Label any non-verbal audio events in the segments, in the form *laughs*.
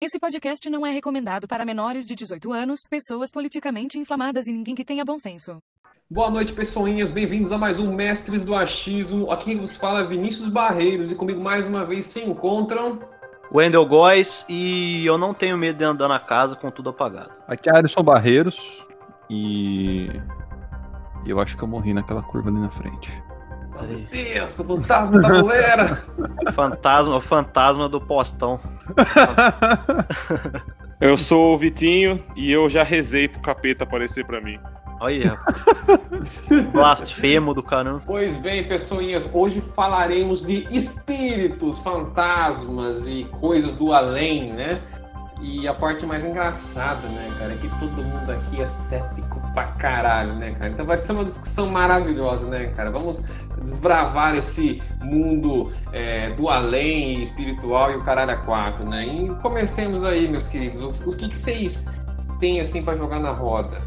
Esse podcast não é recomendado para menores de 18 anos, pessoas politicamente inflamadas e ninguém que tenha bom senso. Boa noite, pessoinhas. Bem-vindos a mais um Mestres do Achismo. Aqui quem vos fala é Vinícius Barreiros e comigo mais uma vez se encontram. Wendel Góes e eu não tenho medo de andar na casa com tudo apagado. Aqui é Alisson Barreiros e eu acho que eu morri naquela curva ali na frente. Meu Deus, o fantasma da galera! *laughs* fantasma, o fantasma do postão. *laughs* eu sou o Vitinho e eu já rezei pro capeta aparecer pra mim. Olha, blasfemo do caramba. Pois bem, pessoinhas, hoje falaremos de espíritos, fantasmas e coisas do além, né? E a parte mais engraçada, né, cara, é que todo mundo aqui é cético pra caralho, né, cara? Então vai ser uma discussão maravilhosa, né, cara? Vamos desbravar esse mundo é, do além espiritual e o caralho a quatro, né? E comecemos aí, meus queridos. O, o que, que vocês têm, assim, para jogar na roda?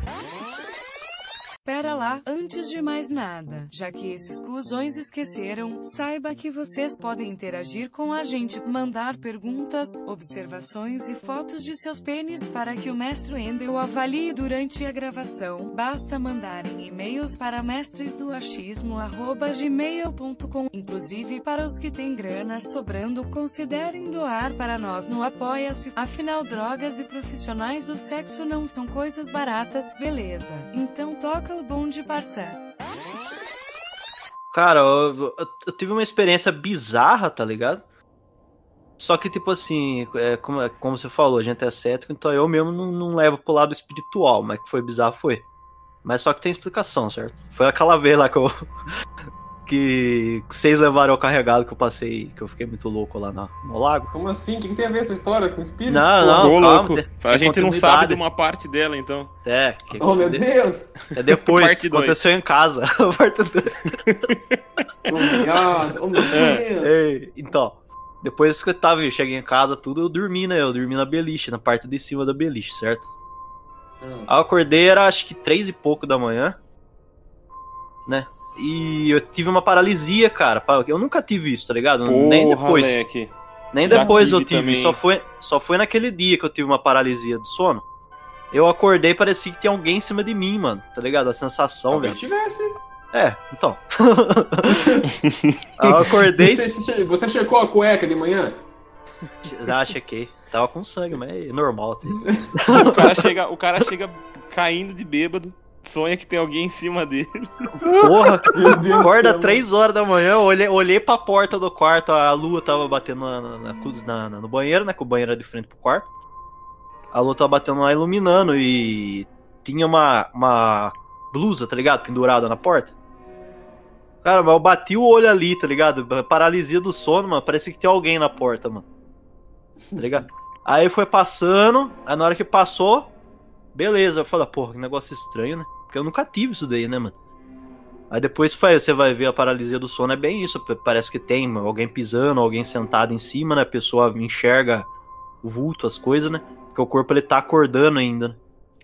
Pera lá, antes de mais nada, já que esses cuzões esqueceram, saiba que vocês podem interagir com a gente, mandar perguntas, observações e fotos de seus pênis para que o mestre Endel avalie durante a gravação. Basta mandarem e-mails para mestresdoachismo@gmail.com. Inclusive para os que têm grana sobrando, considerem doar para nós no Apoia-se. Afinal, drogas e profissionais do sexo não são coisas baratas, beleza? Então toca o bonde, parça. Cara, eu, eu, eu, tive uma experiência bizarra, tá ligado? Só que, tipo assim, é, como, é, como você falou, a gente é cético, então eu mesmo não, não levo pro lado espiritual, mas que foi bizarro, foi. Mas só que tem explicação, certo? Foi aquela vez lá que eu, que vocês levaram o carregado que eu passei, que eu fiquei muito louco lá no, no lago. Como assim? O que, que, tem a ver essa história com espírito? Não, não, calma, louco. a gente não sabe de uma parte dela, então. É. Que, oh, meu Deus! É depois, parte aconteceu dois. em casa. *laughs* parte Obrigado, oh, meu é. Deus! Então, depois que eu tava, eu cheguei em casa, tudo, eu dormi, né? Eu dormi na beliche, na parte de cima da beliche, certo? Hum. Aí eu acordei, era acho que três e pouco da manhã, né? E eu tive uma paralisia, cara. Eu nunca tive isso, tá ligado? Porra, Nem depois. Moleque. Nem Já depois tive eu tive. Só foi, só foi naquele dia que eu tive uma paralisia do sono. Eu acordei parecia que tinha alguém em cima de mim, mano. Tá ligado? A sensação, velho. Se tivesse. É, então. *laughs* eu acordei. Você, você checou a cueca de manhã? Ah, chequei. Tava com sangue, mas é normal. Assim. o, cara chega, o cara chega caindo de bêbado sonha que tem alguém em cima dele. Porra, *laughs* acorda três horas da manhã, olhei, olhei pra porta do quarto, a lua tava batendo na, na, na, no banheiro, né? Que o banheiro era de frente pro quarto. A lua tava batendo lá, iluminando e tinha uma, uma blusa, tá ligado? Pendurada na porta. Cara, mas eu bati o olho ali, tá ligado? Paralisia do sono, mano. Parece que tem alguém na porta, mano. Tá ligado? Aí foi passando, aí na hora que passou, Beleza, eu falo, porra, que negócio estranho, né? Porque eu nunca tive isso daí, né, mano? Aí depois você vai ver a paralisia do sono, é bem isso. Parece que tem alguém pisando, alguém sentado em cima, né? A pessoa enxerga o vulto, as coisas, né? Porque o corpo ele tá acordando ainda, né?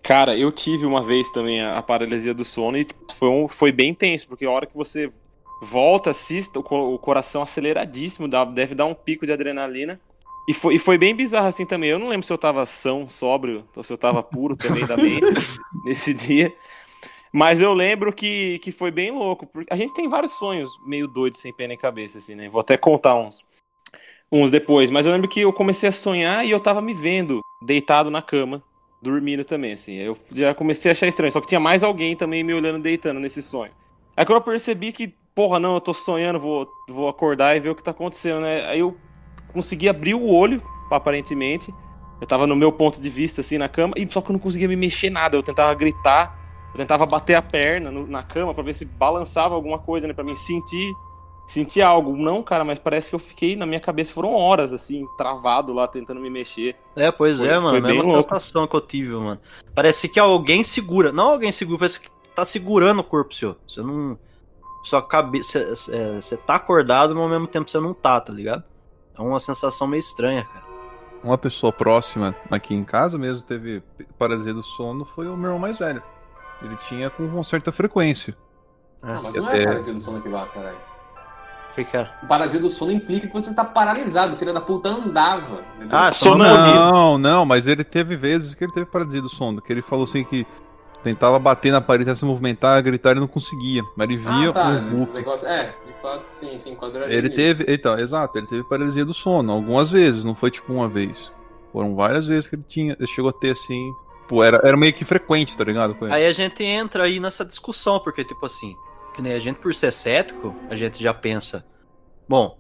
Cara, eu tive uma vez também a, a paralisia do sono e tipo, foi, um, foi bem tenso, porque a hora que você volta, assista, o, o coração aceleradíssimo, dá, deve dar um pico de adrenalina. E foi, e foi bem bizarro assim também. Eu não lembro se eu tava são, sóbrio, ou se eu tava puro também da mente *laughs* nesse dia. Mas eu lembro que, que foi bem louco. Porque a gente tem vários sonhos meio doidos, sem pé nem cabeça, assim, né? Vou até contar uns, uns depois. Mas eu lembro que eu comecei a sonhar e eu tava me vendo deitado na cama, dormindo também, assim. Eu já comecei a achar estranho. Só que tinha mais alguém também me olhando deitando nesse sonho. Aí quando eu percebi que, porra, não, eu tô sonhando, vou, vou acordar e ver o que tá acontecendo, né? Aí eu consegui abrir o olho, aparentemente. Eu tava no meu ponto de vista, assim, na cama, e só que eu não conseguia me mexer nada. Eu tentava gritar, eu tentava bater a perna no, na cama para ver se balançava alguma coisa, né? Pra mim sentir, sentir algo. Não, cara, mas parece que eu fiquei, na minha cabeça, foram horas, assim, travado lá, tentando me mexer. É, pois foi, é, mano. Foi a mesma sensação que eu tive, mano. Parece que alguém segura. Não alguém segura, parece que tá segurando o corpo seu. Você não. Sua cabeça. Você é, tá acordado, mas ao mesmo tempo você não tá, tá ligado? É uma sensação meio estranha, cara. Uma pessoa próxima aqui em casa mesmo teve paralisia do sono foi o meu irmão mais velho. Ele tinha com uma certa frequência. Não, mas não é, é paralisia do sono que lá, caralho. que que era? Paralisia do sono implica que você está paralisado. O filho da puta andava. entendeu? Ah, Sono-. Não, não, mas ele teve vezes que ele teve paralisia do sono, que ele falou assim que tentava bater na parede, se movimentar, gritar, ele não conseguia. Mas ele via ah, tá. o Nesses vulto. negócios. É, de fato, sim, sim. Quando era Ele nisso. teve, então, exato, ele teve paralisia do sono algumas vezes, não foi tipo uma vez. Foram várias vezes que ele tinha, ele chegou a ter assim, pô, era, era meio que frequente, tá ligado? com ele. Aí a gente entra aí nessa discussão, porque, tipo assim, que nem a gente, por ser cético, a gente já pensa, bom,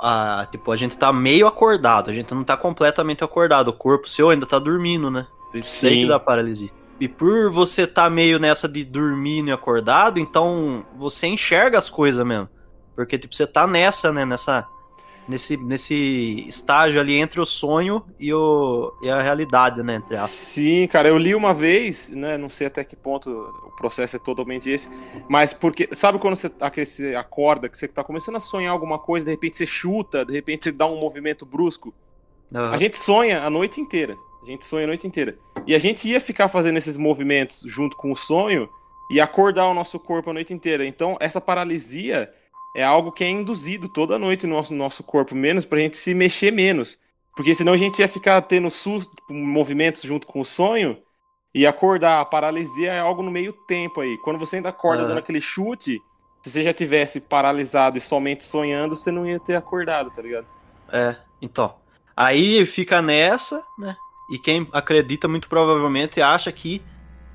a, tipo, a gente tá meio acordado, a gente não tá completamente acordado, o corpo seu ainda tá dormindo, né? Isso aí que dá paralisia. E por você tá meio nessa de dormindo e acordado, então você enxerga as coisas mesmo. Porque, tipo, você tá nessa, né? Nessa. Nesse, nesse estágio ali entre o sonho e, o, e a realidade, né? Entre aspas. Sim, cara, eu li uma vez, né? Não sei até que ponto o processo é totalmente esse, mas porque. Sabe quando você, aquele, você acorda, que você tá começando a sonhar alguma coisa, de repente você chuta, de repente você dá um movimento brusco? Aham. A gente sonha a noite inteira. A gente sonha a noite inteira. E a gente ia ficar fazendo esses movimentos junto com o sonho e acordar o nosso corpo a noite inteira. Então, essa paralisia é algo que é induzido toda noite no nosso, no nosso corpo, menos pra gente se mexer menos. Porque senão a gente ia ficar tendo susto, movimentos junto com o sonho e acordar. A paralisia é algo no meio tempo aí. Quando você ainda acorda dando aquele chute, se você já tivesse paralisado e somente sonhando, você não ia ter acordado, tá ligado? É, então. Aí fica nessa, né? E quem acredita muito provavelmente acha que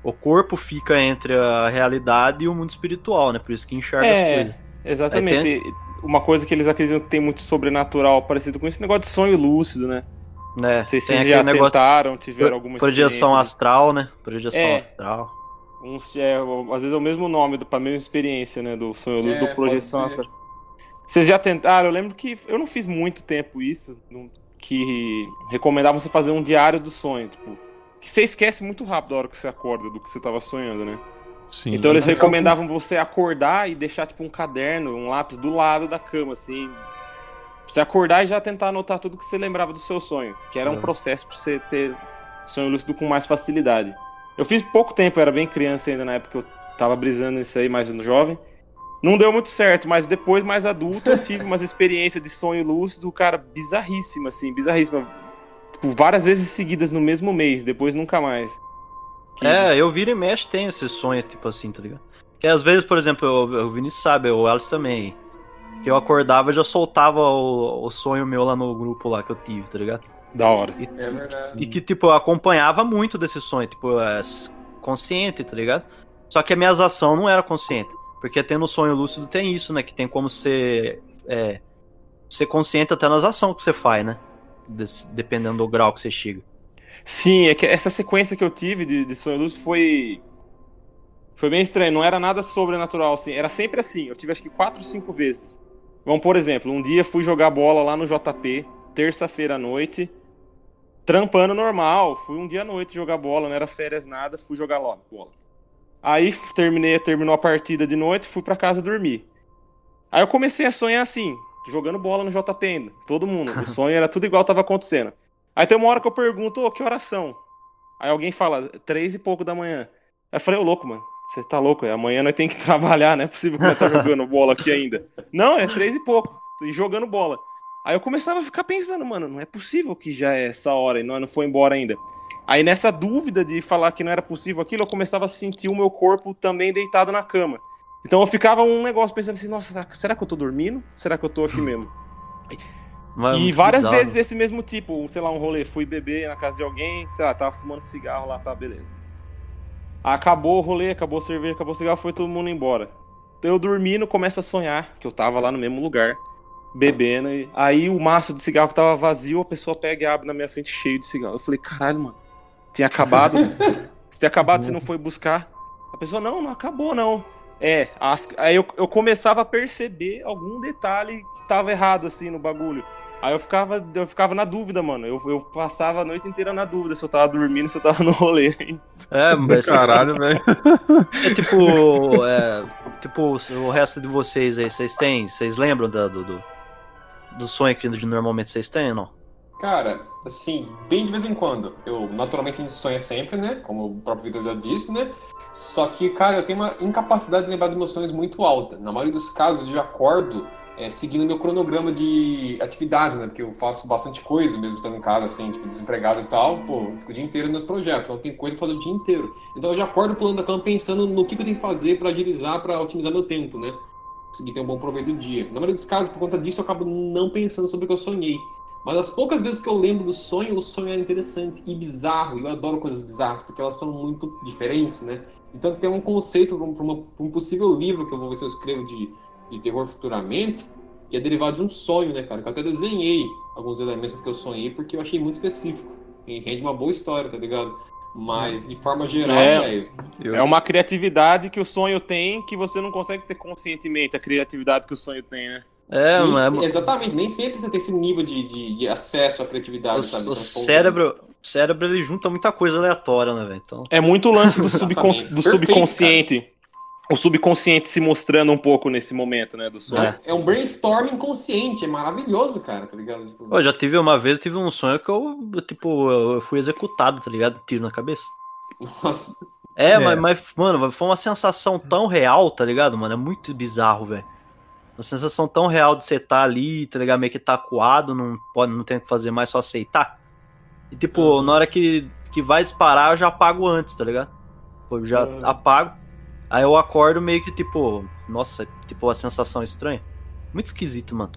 o corpo fica entre a realidade e o mundo espiritual, né? Por isso que enxerga as É, coisas. exatamente. Uma coisa que eles acreditam que tem muito sobrenatural parecido com esse negócio de sonho lúcido, né? Né? Não sei se Tem vocês aquele já negócio tentaram, tiveram alguma projeção astral, né? Projeção É. astral. Uns, é, às vezes é o mesmo nome, do- pra mesma experiência, né? Do sonho lúcido, É, do projeção astral. Vocês já tentaram? Eu lembro que eu não fiz muito tempo isso, não- que recomendavam você fazer um diário do sonho, tipo, que você esquece muito rápido a hora que você acorda do que você tava sonhando, né? Sim. Então eles Fica recomendavam você acordar e deixar tipo um caderno, um lápis do lado da cama, assim. Pra você acordar e já tentar anotar tudo que você lembrava do seu sonho. Que era um Uhum. processo pra você ter sonho lúcido com mais facilidade. Eu fiz pouco tempo, eu era bem criança ainda na época que eu tava brisando nisso aí, mais jovem. Não deu muito certo, mas depois, mais adulto, eu tive umas experiências de sonho lúcido, cara, bizarríssima, assim, bizarríssima. Tipo, várias vezes seguidas no mesmo mês, depois nunca mais. Que- É, eu viro e mexe, tenho esses sonhos, tipo assim, tá ligado? Que às vezes, por exemplo, eu- o Vinícius sabe, o Alice também. Que eu acordava e já soltava o, o sonho meu lá no grupo lá que eu tive, tá ligado? Da hora. E, É verdade. e que, tipo, eu acompanhava muito desse sonho, tipo, é, consciente, tá ligado? Só que a minha ação não era consciente. Porque até no sonho lúcido tem isso, né? Que tem como ser. É, ser consciente até nas ações que você faz, né? Des- dependendo do grau que você chega. Sim, é que essa sequência que eu tive de, de sonho lúcido foi. Foi bem estranho, não era nada sobrenatural, assim. Era sempre assim. Eu tive acho que quatro, cinco vezes. Vamos, por exemplo, um dia fui jogar bola lá no JP, terça-feira à noite, trampando normal. Fui um dia à noite jogar bola, não era férias nada, fui jogar lá bola. Aí terminei, terminou a partida de noite, fui pra casa dormir. Aí eu comecei a sonhar assim, jogando bola no JP ainda. Todo mundo. O *laughs* sonho era tudo igual tava acontecendo. Aí tem uma hora que eu pergunto, ô, que oração? Aí alguém fala, três e pouco da manhã. Aí eu falei, ô louco, mano, você tá louco? é? Amanhã nós tem que *laughs* trabalhar, não é possível que nós tá jogando bola aqui ainda. Não, é três e pouco, e jogando bola. Aí eu começava a ficar pensando, mano, não é possível que já é essa hora e nós não foi embora ainda. Aí nessa dúvida de falar que não era possível aquilo, eu começava a sentir o meu corpo também deitado na cama. Então eu ficava um negócio pensando assim, nossa, será, que eu tô dormindo? Será que eu tô aqui *laughs* mesmo? Mas é E várias bizarro. vezes esse mesmo tipo, sei lá, um rolê, fui beber na casa de alguém, sei lá, tava fumando cigarro lá, tá, beleza. Acabou o rolê, acabou a cerveja, acabou o cigarro, foi todo mundo embora. Então eu dormindo, começo a sonhar, que eu tava lá no mesmo lugar, bebendo, e aí o maço de cigarro que tava vazio, a pessoa pega e abre na minha frente cheio de cigarro. Eu falei, caralho, mano, tinha acabado? *laughs* Se tinha acabado, você não foi buscar? A pessoa, não, não acabou, não. É, as- aí eu, eu começava a perceber algum detalhe que tava errado, assim, no bagulho. Aí eu ficava, eu ficava na dúvida, mano. Eu, eu passava a noite inteira na dúvida se eu tava dormindo, se eu tava no rolê. É, mas *laughs* Caralho, *laughs* velho. É tipo, é, tipo o resto de vocês aí, vocês têm, vocês lembram da- do, do, do sonho que normalmente vocês têm ou não? Cara, assim, bem de vez em quando. Eu, naturalmente, a gente sonha sempre, né? Como o próprio Vitor já disse, né? Só que, cara, eu tenho uma incapacidade de lembrar dos meus sonhos muito alta. Na maioria dos casos, eu acordo é, seguindo meu cronograma de atividades, né? Porque eu faço bastante coisa, mesmo estando em casa, assim, tipo, desempregado e tal. Pô, fico o dia inteiro nos projetos, então tem coisa pra fazer o dia inteiro. Então eu já acordo pulando da cama pensando no que, que eu tenho que fazer para agilizar, para otimizar meu tempo, né? Conseguir ter um bom proveito do dia. Na maioria dos casos, por conta disso, eu acabo não pensando sobre o que eu sonhei. Mas as poucas vezes que eu lembro do sonho, o sonho era interessante e bizarro. E eu adoro coisas bizarras, porque elas são muito diferentes, né? Então tem um conceito para um possível livro que eu vou ver se eu escrevo de de terror futuramente, que é derivado de um sonho, né, cara? Que eu até desenhei alguns elementos que eu sonhei porque eu achei muito específico. E rende uma boa história, tá ligado? Mas, de forma geral, É. velho. Eu- É uma criatividade que o sonho tem que você não consegue ter conscientemente a criatividade que o sonho tem, né? É, nem mas se- exatamente, nem sempre você tem esse nível de, de, de acesso à criatividade, o, sabe? o Então, cérebro, o cérebro ele junta muita coisa aleatória, né, velho? Então, É muito o lance do, *laughs* subcons- do Perfeito, subconsciente. O subconsciente se mostrando um pouco nesse momento, né, do sonho. É. É um brainstorming consciente, é maravilhoso, cara, tá ligado? Tipo, Pô, já tive uma vez, eu tive um sonho que eu, eu, tipo, eu fui executado, tá ligado? Tiro na cabeça. Nossa, É, É. Mas, mas, mano, foi uma sensação tão real, tá ligado, mano? É muito bizarro, velho. Uma sensação tão real de você tá ali, tá ligado? Meio que tá acuado, não, pode, não tem o que fazer mais, só aceitar. E, tipo, Uhum. na hora que, que vai disparar, eu já apago antes, tá ligado? Eu já Uhum. apago. Aí eu acordo meio que, tipo, nossa, tipo, uma sensação estranha. Muito esquisito, mano.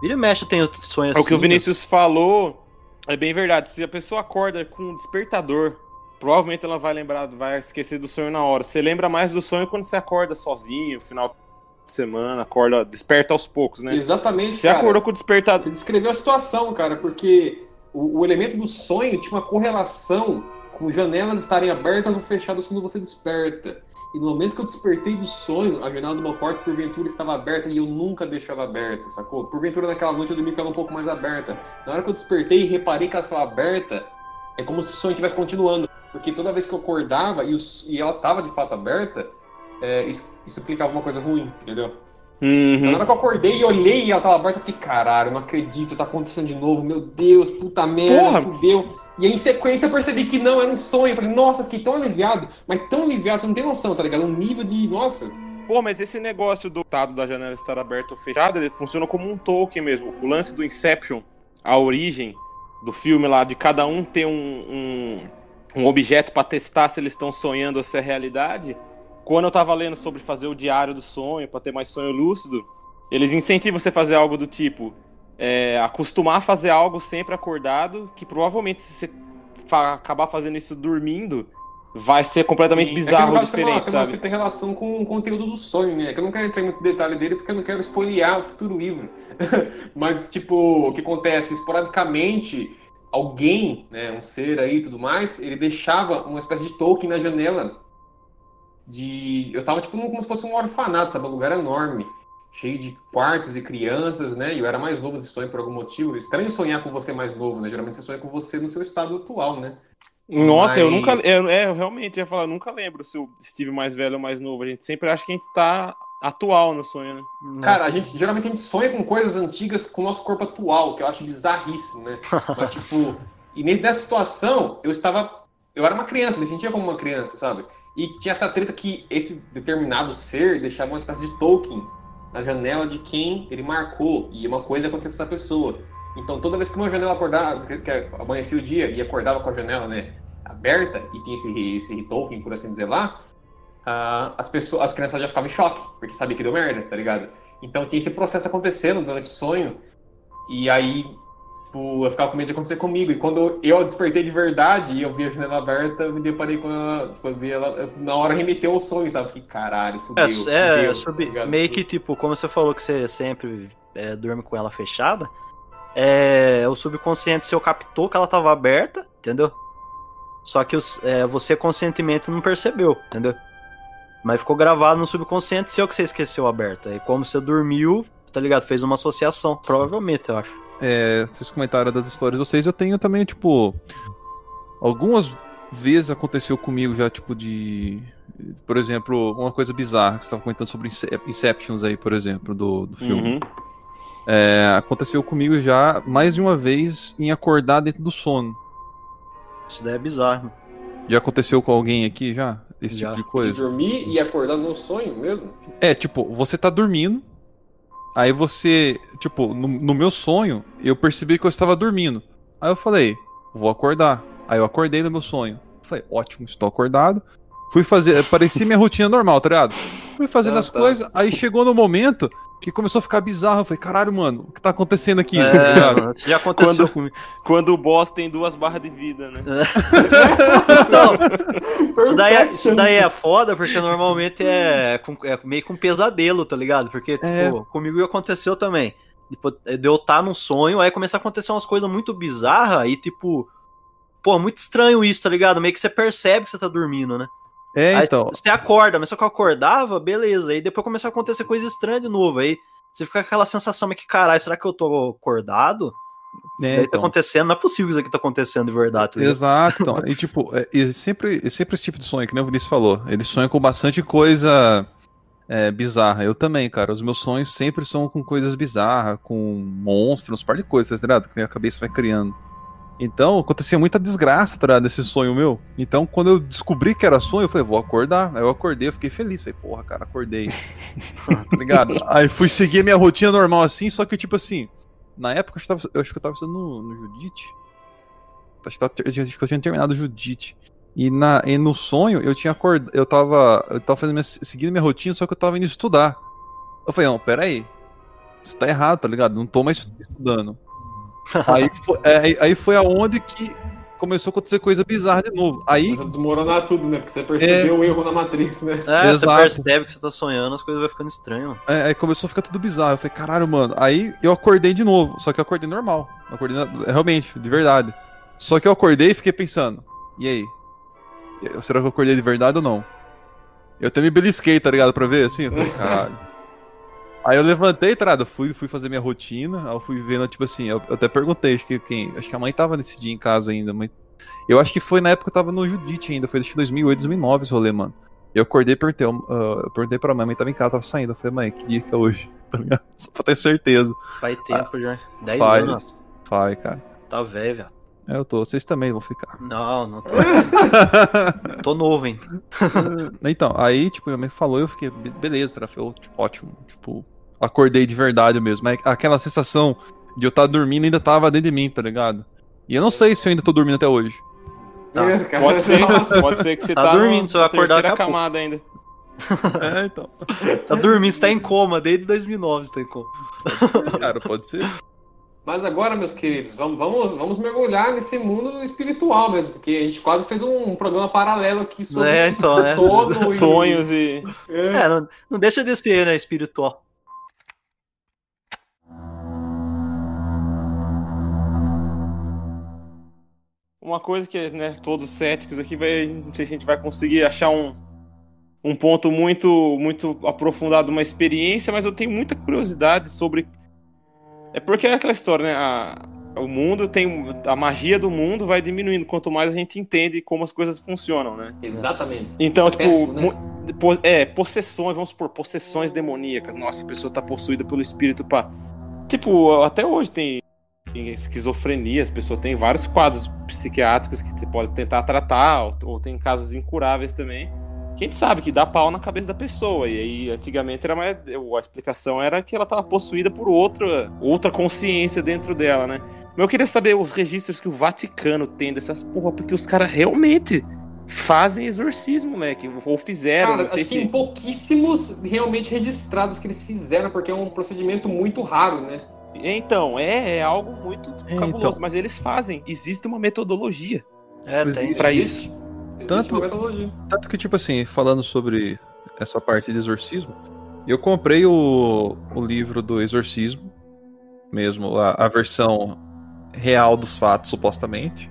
Vira e mexe, eu tenho sonho assim. É o que o né? Vinícius falou é bem verdade. Se a pessoa acorda com um despertador, provavelmente ela vai lembrar, vai esquecer do sonho na hora. Você lembra mais do sonho quando você acorda sozinho, final de semana, acorda, desperta aos poucos, né? exatamente, Você cara. acordou com o despertador. Você descreveu a situação, cara, porque o, o elemento do sonho tinha uma correlação com janelas estarem abertas ou fechadas quando você desperta. E no momento que eu despertei do sonho, a janela do meu quarto, porventura, estava aberta e eu nunca deixo ela aberta, sacou? Porventura, naquela noite eu dormi com ela um pouco mais aberta. Na hora que eu despertei e reparei que ela estava aberta, é como se o sonho estivesse continuando. Porque toda vez que eu acordava e, os- e ela estava de fato aberta, é, isso, isso implicava uma coisa ruim, entendeu? Uhum. Na hora que eu acordei e olhei e ela tava aberta, eu fiquei, caralho, não acredito, tá acontecendo de novo, meu Deus, puta merda, Porra. fudeu. E aí, em sequência, eu percebi que não, era um sonho. Eu falei, nossa, fiquei tão aliviado, mas tão aliviado, você não tem noção, tá ligado? Um nível de, nossa, Pô, mas esse negócio do estado da janela estar aberta ou fechada, ele funciona como um token mesmo. O lance do Inception, a origem do filme lá, de cada um ter um, um, um objeto pra testar se eles estão sonhando ou se é realidade. Quando eu tava lendo sobre fazer o diário do sonho, pra ter mais sonho lúcido, eles incentivam você a fazer algo do tipo. é, acostumar a fazer algo sempre acordado, que provavelmente se você fa- acabar fazendo isso dormindo, vai ser completamente Sim. bizarro é tem uma- diferente, tem uma sabe? certa relação com o conteúdo do sonho, né? Que eu não quero entrar em muito detalhe dele porque eu não quero espoliar o futuro livro. *laughs* Mas, tipo, o que acontece? Esporadicamente, alguém, né, um ser aí e tudo mais, ele deixava uma espécie de token na janela. De. Eu tava, tipo, num- como se fosse um orfanato, sabe? Um lugar enorme. Cheio de quartos e crianças, né? E eu era mais novo desse sonho por algum motivo. Estranho sonhar com você mais novo, né? Geralmente você sonha com você no seu estado atual, né? Nossa, eu Mas- nunca. Eu, é, eu realmente ia falar, eu nunca lembro se eu estive mais velho ou mais novo. A gente sempre acha que a gente tá atual no sonho, né? Cara, a gente geralmente a gente sonha com coisas antigas com o nosso corpo atual, que eu acho bizarríssimo, né? *laughs* Mas, tipo, e nessa situação, eu estava. Eu era uma criança, me sentia como uma criança, sabe? E tinha essa treta que esse determinado ser deixava uma espécie de token na janela de quem ele marcou. E uma coisa aconteceu com essa pessoa. Então, toda vez que uma janela acordava, que amanhecia o dia e acordava com a janela, né, aberta, e tinha esse, esse token, por assim dizer lá, ah, as pessoas, as crianças já ficavam em choque, porque sabia que deu merda, tá ligado? Então tinha esse processo acontecendo durante o sonho, e aí tipo, eu ficava com medo de acontecer comigo. E quando eu despertei de verdade e eu vi a janela aberta, eu me deparei com ela, tipo, eu vi ela, na hora remeteu ao sonho, sabe? Fiquei, caralho, fudeu, É, é fudeu, sobre- tá meio que tipo, como você falou que você sempre é, dorme com ela fechada, é, o subconsciente seu captou que ela tava aberta, entendeu? Só que os- é, você conscientemente não percebeu, entendeu? Mas ficou gravado no subconsciente seu que você esqueceu aberta. E como você dormiu, tá ligado? Fez uma associação, provavelmente, eu acho. É, vocês comentaram das histórias de vocês, eu tenho também, tipo. Algumas vezes aconteceu comigo já, tipo, de. Por exemplo, uma coisa bizarra que você estava comentando sobre Ince- Inceptions aí, por exemplo, do, do filme. Uhum. É, aconteceu comigo já mais de uma vez em acordar dentro do sono. Isso daí é bizarro. Já aconteceu com alguém aqui já? Esse Já. tipo de De coisa? dormir e acordar no sonho mesmo? É, tipo, você tá dormindo, Aí você, tipo, no, no meu sonho, eu percebi que eu estava dormindo. Aí eu falei, vou acordar. Aí eu acordei no meu sonho. Falei, ótimo, estou acordado. Fui fazer, parecia minha rotina normal, tá ligado? Fui fazendo Ah, as tá. coisas, aí chegou no momento que começou a ficar bizarro. Eu falei, caralho, mano, o que tá acontecendo aqui? É, Tá mano, isso já aconteceu Quando- comigo. Quando o boss tem duas barras de vida, né? *laughs* Então, isso daí, é, isso daí é foda, porque normalmente é, com- é meio com pesadelo, tá ligado? Porque, tipo, É. comigo aconteceu também. Tipo, de eu estar num sonho, aí começar a acontecer umas coisas muito bizarras, e tipo. Pô, muito estranho isso, tá ligado? Meio que você percebe que você tá dormindo, né? É, Aí então. você acorda, mas só que eu acordava, beleza. Aí depois começou a acontecer coisa estranha de novo. Aí você fica com aquela sensação, mas que caralho, será que eu tô acordado? Isso É, daí tá então. acontecendo, não é possível que isso aqui tá acontecendo de verdade. tá? Exato, então. *laughs* E tipo, é, e sempre, e sempre esse tipo de sonho, que nem o Vinícius falou. Ele sonha com bastante coisa é, bizarra. Eu também, cara. Os meus sonhos sempre são com coisas bizarras, com monstros, um par de coisas, tá ligado? Que minha cabeça vai criando. Então, acontecia muita desgraça, tá ligado? Nesse sonho meu. Então, quando eu descobri que era sonho, eu falei, vou acordar. Aí eu acordei, eu fiquei feliz. Falei, porra, cara, acordei. tá ligado? *laughs* Aí fui seguir a minha rotina normal assim, só que, tipo assim, na época eu, estava, eu acho que eu tava estudando no, no Judite. Acho que, tava ter- acho que eu tinha terminado o Judite. E, na, e no sonho eu tinha acordado. Eu tava. Eu tava fazendo minha- seguindo minha rotina, só que eu tava indo estudar. Eu falei, não, pera aí. Isso tá errado, tá ligado? Não tô mais estudando. Aí, foi, é, aí- aí foi aonde que começou a acontecer coisa bizarra de novo. Aí. Vai desmoronar tudo, né? Porque você percebeu o erro na Matrix, né? É, você Exato. percebe que você tá sonhando, as coisas vão ficando estranhas, mano. É, aí começou a ficar tudo bizarro. Eu falei, caralho, mano. Aí eu acordei de novo. Só que eu acordei normal. Eu acordei na- realmente, de verdade. Só que eu acordei e fiquei pensando, e aí? Será que eu acordei de verdade ou não? Eu até me belisquei, tá ligado? Pra ver assim. Eu falei, *laughs* caralho. Aí eu levantei, ligado? Fui, fui fazer minha rotina. Aí eu fui vendo, tipo assim, eu, eu até perguntei, acho que quem. Acho que a mãe tava nesse dia em casa ainda, mas. Eu acho que foi na época que eu tava no Judite ainda, foi acho que 2008, 2009 esse rolê, mano. Eu acordei e perguntei, eu, ah, eu perguntei pra mãe, mãe tava em casa, tava saindo. Eu falei, mãe, que dia que é hoje? Tá ligado? Só pra ter certeza. Faz tempo já. 10 Faz. anos. Vai, cara. Tá velho, velho. É, eu tô. Vocês também vão ficar. Não, não tô. *laughs* tô novo, hein? então, aí, tipo, minha mãe falou, eu fiquei, "Be- beleza, tá? Foi tipo, ótimo. Tipo, acordei de verdade mesmo. Mas aquela sensação de eu estar dormindo ainda tava dentro de mim, tá ligado? E eu não sei se eu ainda tô dormindo até hoje. Tá. É, Pode ser, *laughs* pode ser que você Tá tá, dormindo, você vai na acordar terceira daqui a pouco. camada ainda. É, então. Tá dormindo, você tá em coma, desde 2009 você tá em coma. Cara, pode ser. Mas agora, meus queridos, vamos, vamos, vamos mergulhar nesse mundo espiritual mesmo, porque a gente quase fez um programa paralelo aqui sobre É, *laughs* então, é. sono *laughs* e- Sonhos e. É. É, não, não deixa de ser, né, espiritual. Uma coisa que, né, todos céticos aqui vai. Não sei se a gente vai conseguir achar um, um ponto muito, muito aprofundado, uma experiência, mas eu tenho muita curiosidade sobre. É porque é aquela história, né? A, o mundo tem. A magia do mundo vai diminuindo quanto mais a gente entende como as coisas funcionam, né? Exatamente. Então, Isso é tipo, péssimo, né? po- é, possessões, vamos supor, possessões demoníacas. Nossa, a pessoa tá possuída pelo espírito pá. Tipo, até hoje tem, tem esquizofrenia, as pessoas têm vários quadros psiquiátricos que você pode tentar tratar, ou, ou tem casos incuráveis também. Que a gente sabe que dá pau na cabeça da pessoa. E aí, antigamente, era mais, a explicação era que ela tava possuída por outra, outra consciência dentro dela, né? Mas eu queria saber os registros que o Vaticano tem dessas porra, porque os caras realmente fazem exorcismo, moleque. Ou fizeram, Cara, não sei acho que tem se. pouquíssimos realmente registrados que eles fizeram, porque é um procedimento muito raro, né? Então, é, é algo muito É, cabuloso, então. mas eles fazem. Existe uma metodologia. É, tem. Pra isso. Tanto-. Tanto que, tipo assim, falando sobre essa parte de exorcismo, eu comprei o, o livro do exorcismo, mesmo, a, a versão real dos fatos, supostamente.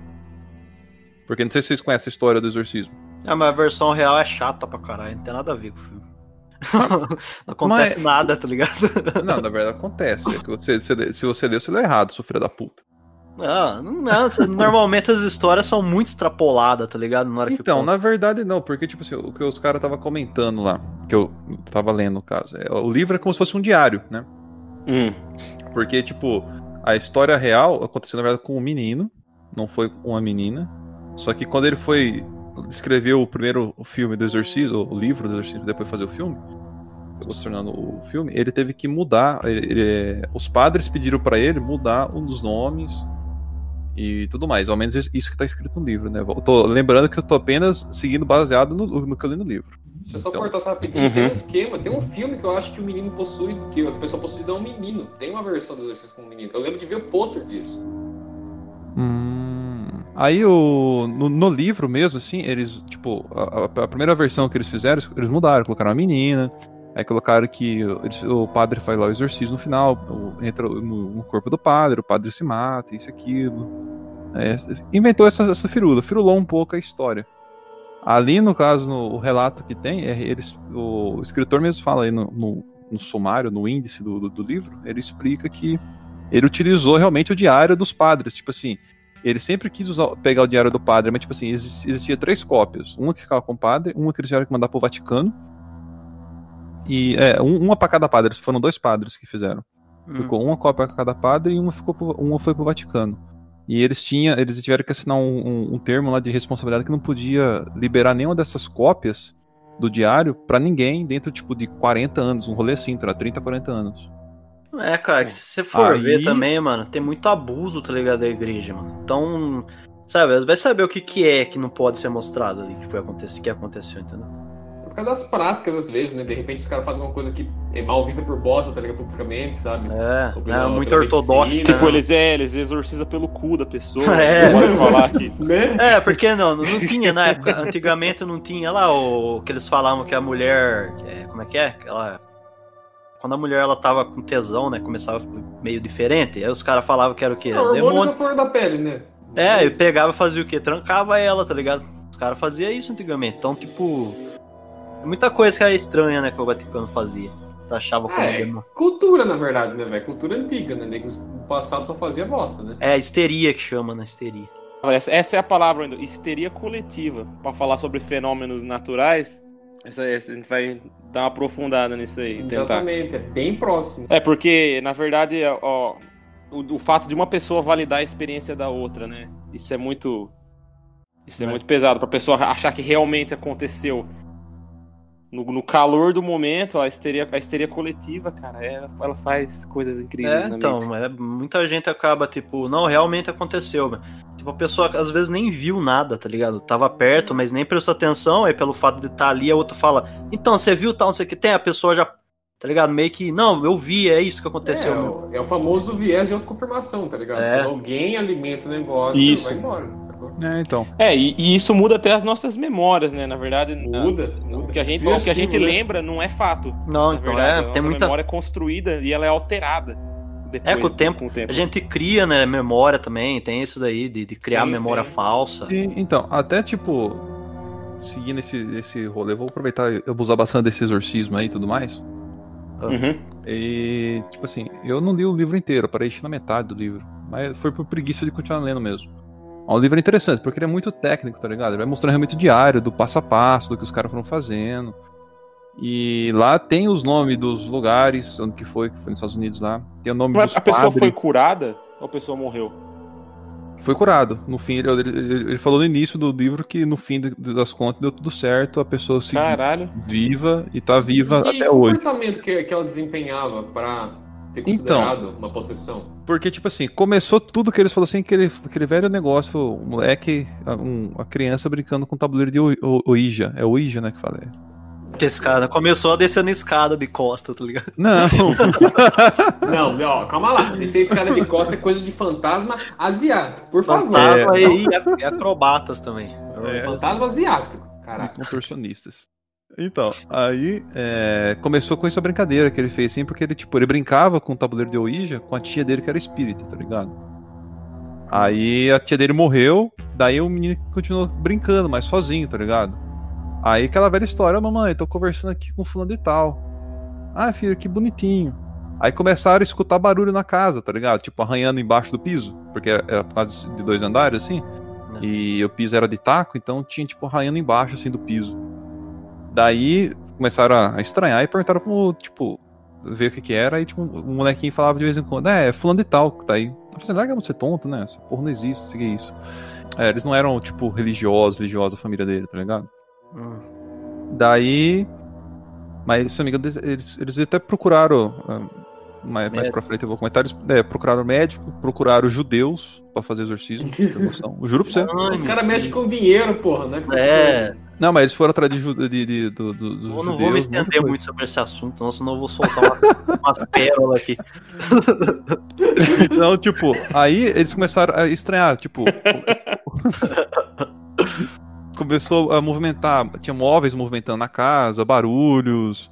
Porque não sei se vocês conhecem a história do exorcismo. Ah, mas a versão real é chata pra caralho, não tem nada a ver com o filme. *laughs* não acontece Mas- nada, tá ligado? Não, na verdade acontece. É que você, você- se você leu, você leu errado, seu filho da puta. Não, não, não, normalmente as histórias são muito extrapoladas, tá ligado? Na hora que Então, conta. na verdade não, porque tipo assim, o que os caras estavam comentando lá, que eu tava lendo no caso, é, o livro é como se fosse um diário, né? Hum. Porque, tipo, a história real aconteceu, na verdade, com um menino, não foi com uma menina. Só que quando ele foi escrever o primeiro filme do Exorcismo, o livro do Exorcismo, depois fazer o filme, acabou se tornando o filme, ele teve que mudar. ele- ele- os padres pediram pra ele mudar um dos nomes e tudo mais. Ao menos isso que tá escrito no livro, né? Eu tô lembrando que eu tô apenas seguindo baseado no, no que eu li no livro. Deixa eu só Então. cortar só rapidinho. Uhum. Tem um esquema, tem um filme que eu acho que o menino possui, que a pessoa possuída é um menino. Tem uma versão do Exorcista com um menino. Eu lembro de ver o pôster disso. Hum, Aí o, no, no livro mesmo, assim, eles, tipo, a, a- a primeira versão que eles fizeram, eles mudaram, colocaram uma menina, aí colocaram que o padre faz lá o exorcismo no final, entra no, corpo do padre, o padre se mata, isso, aquilo. É, inventou essa, essa firula, firulou um pouco a história. Ali, no caso, no relato que tem, é, eles, o, escritor mesmo fala aí no, no, no sumário, no índice do, do, do livro, ele explica que ele utilizou realmente o diário dos padres, tipo assim, ele sempre quis usar, pegar o diário do padre, mas tipo assim, exis- existia três cópias. Uma que ficava com o padre, uma que eles tiveram que mandar pro Vaticano. E é, um- uma para cada padre, foram dois padres que fizeram. Hum. Ficou uma cópia para cada padre e uma, ficou pro- uma foi pro Vaticano. E eles tinham, eles tiveram que assinar um, um- um termo lá de responsabilidade que não podia liberar nenhuma dessas cópias do diário pra ninguém dentro tipo de 40 anos, um rolê assim, tá? 30, 40 anos. É, cara, que se você for Aí- ver também, mano, tem muito abuso, tá ligado, da igreja, mano. Então, sabe, vai saber o que que é que não pode ser mostrado ali, que foi acontecer, que aconteceu, entendeu? Causa das práticas, às vezes, né? De repente os caras fazem uma coisa que é mal vista por bosta, tá ligado? Publicamente, sabe? É, é pela- muito ortodoxo. medicina. Tipo, né? eles, é, eles exorcizam pelo cu da pessoa. *laughs* É. Não pode falar aqui. *laughs* Né? É, porque não, não tinha na época, antigamente não tinha lá o que eles falavam que a mulher, é, como é que é? Ela, quando a mulher ela tava com tesão, né, começava meio diferente, aí os caras falavam que era o quê? Não, Demônio. flor da pele, né? É, e pegava e fazia o quê? Trancava ela, tá ligado? Os caras faziam isso antigamente. Então, tipo. É Muita coisa que era estranha, né? Que o Vaticano fazia. Tu achava como. É, cultura, na verdade, né, velho? Cultura antiga, né? No passado só fazia bosta, né? É, histeria que chama, né? Histeria. Essa, essa é a palavra ainda, histeria coletiva. Pra falar sobre fenômenos naturais, essa, essa- a gente vai dar uma aprofundada nisso aí. Tentar. Exatamente, é bem próximo. É, porque, na verdade, ó, o, o fato de uma pessoa validar a experiência da outra, né? Isso é muito. Isso é, É. muito pesado pra pessoa achar que realmente aconteceu. No, no calor do momento, a histeria, a histeria coletiva, cara, ela, ela faz coisas incríveis É, na então, mente. é, muita gente acaba, tipo, não, realmente aconteceu. mano. Tipo, a pessoa às vezes nem viu nada, tá ligado? Tava perto, mas nem prestou atenção, aí pelo fato de estar ali, a outra fala, então, você viu tal, não sei o que tem, a pessoa já, tá ligado? Meio que, não, eu vi, é isso que aconteceu. é, é o famoso viés de autoconfirmação, tá ligado? É. Quando alguém alimenta o negócio, Isso. vai embora. É, então. É, e, e isso muda até as nossas memórias, né? Na verdade, na- Muda, o muda. que a gente, o que a gente lembra não é fato. Não, Na então verdade, é, a tem muita. memória é construída e ela é alterada. Depois, É, com o tempo. A gente cria, né, memória também, tem isso daí de, de criar Sim, memória sim. falsa. E, então, até tipo, seguindo esse, esse rolê, vou aproveitar e abusar bastante desse exorcismo aí e tudo mais. Uhum. E, tipo assim, eu não li o livro inteiro, eu parei na metade do livro. Mas foi por preguiça de continuar lendo mesmo. Mas O livro é interessante, porque ele é muito técnico, tá ligado? Ele vai mostrando realmente o diário, do passo a passo, do que os caras foram fazendo. E lá tem os nomes dos lugares, onde que foi, que foi nos Estados Unidos lá. Tem o nome Mas dos a pessoa padres. foi curada ou a pessoa morreu? Foi curado. No fim, ele, ele- ele falou no início do livro que no fim de- das contas deu tudo certo, a pessoa seguiu Caralho. viva e tá viva E até o hoje. comportamento que, que ela desempenhava pra ter Então. considerado uma possessão? Porque, tipo assim, começou tudo que eles falaram assim, aquele, aquele velho negócio, o moleque, a, um- a criança brincando com tabuleiro de Ou- Ou- Ouija. É Ouija, né, que fala. Que esse cara começou a descer na escada de costa, tá ligado? Não, *laughs* Não, não, calma lá. Descer esse cara de costa é coisa de fantasma asiático, por favor. Fantasma e, e acrobatas também. É. Fantasma asiático, e caraca. contorcionistas. Então, aí é, começou com essa brincadeira que ele fez, assim, porque ele, tipo, ele brincava com o tabuleiro de Ouija com a tia dele que era espírita, tá ligado? Aí a tia dele morreu, daí o menino continuou brincando, mas sozinho, tá ligado? Aí aquela velha história, mamãe, tô conversando aqui com fulano de tal. Ah, filho, que bonitinho. Aí começaram a escutar barulho na casa, tá ligado? Tipo, arranhando embaixo do piso, porque era, era por causa de dois andares, assim. E o piso era de taco, então tinha, tipo, arranhando embaixo, assim, do piso. Daí começaram a a estranhar e perguntaram como, tipo, ver o que que era. Aí, tipo, um molequinho falava de vez em quando, é, é fulano de tal que tá aí. Eu falei assim, larga você tonto, né? Essa porra não existe, isso aqui é isso. É, eles não eram, tipo, religiosos, religiosos, a família dele, tá ligado? Hum. Daí, Mas, se não me engano, eles, eles até procuraram. ah, mais, mais pra frente eu vou comentar. Eles é, procuraram médico, procuraram judeus pra fazer exorcismo. *laughs* pra juro pra você. Os caras mexem com dinheiro, porra, né? Que É, Não, mas eles foram atrás de, ju- de, de- do- do- dos eu não judeus. vou me estender coisa. muito sobre esse assunto, não, senão eu vou soltar uma- *laughs* umas pérolas aqui. Então, tipo, aí eles começaram a estranhar, tipo. começou a movimentar, tinha móveis movimentando na casa, barulhos.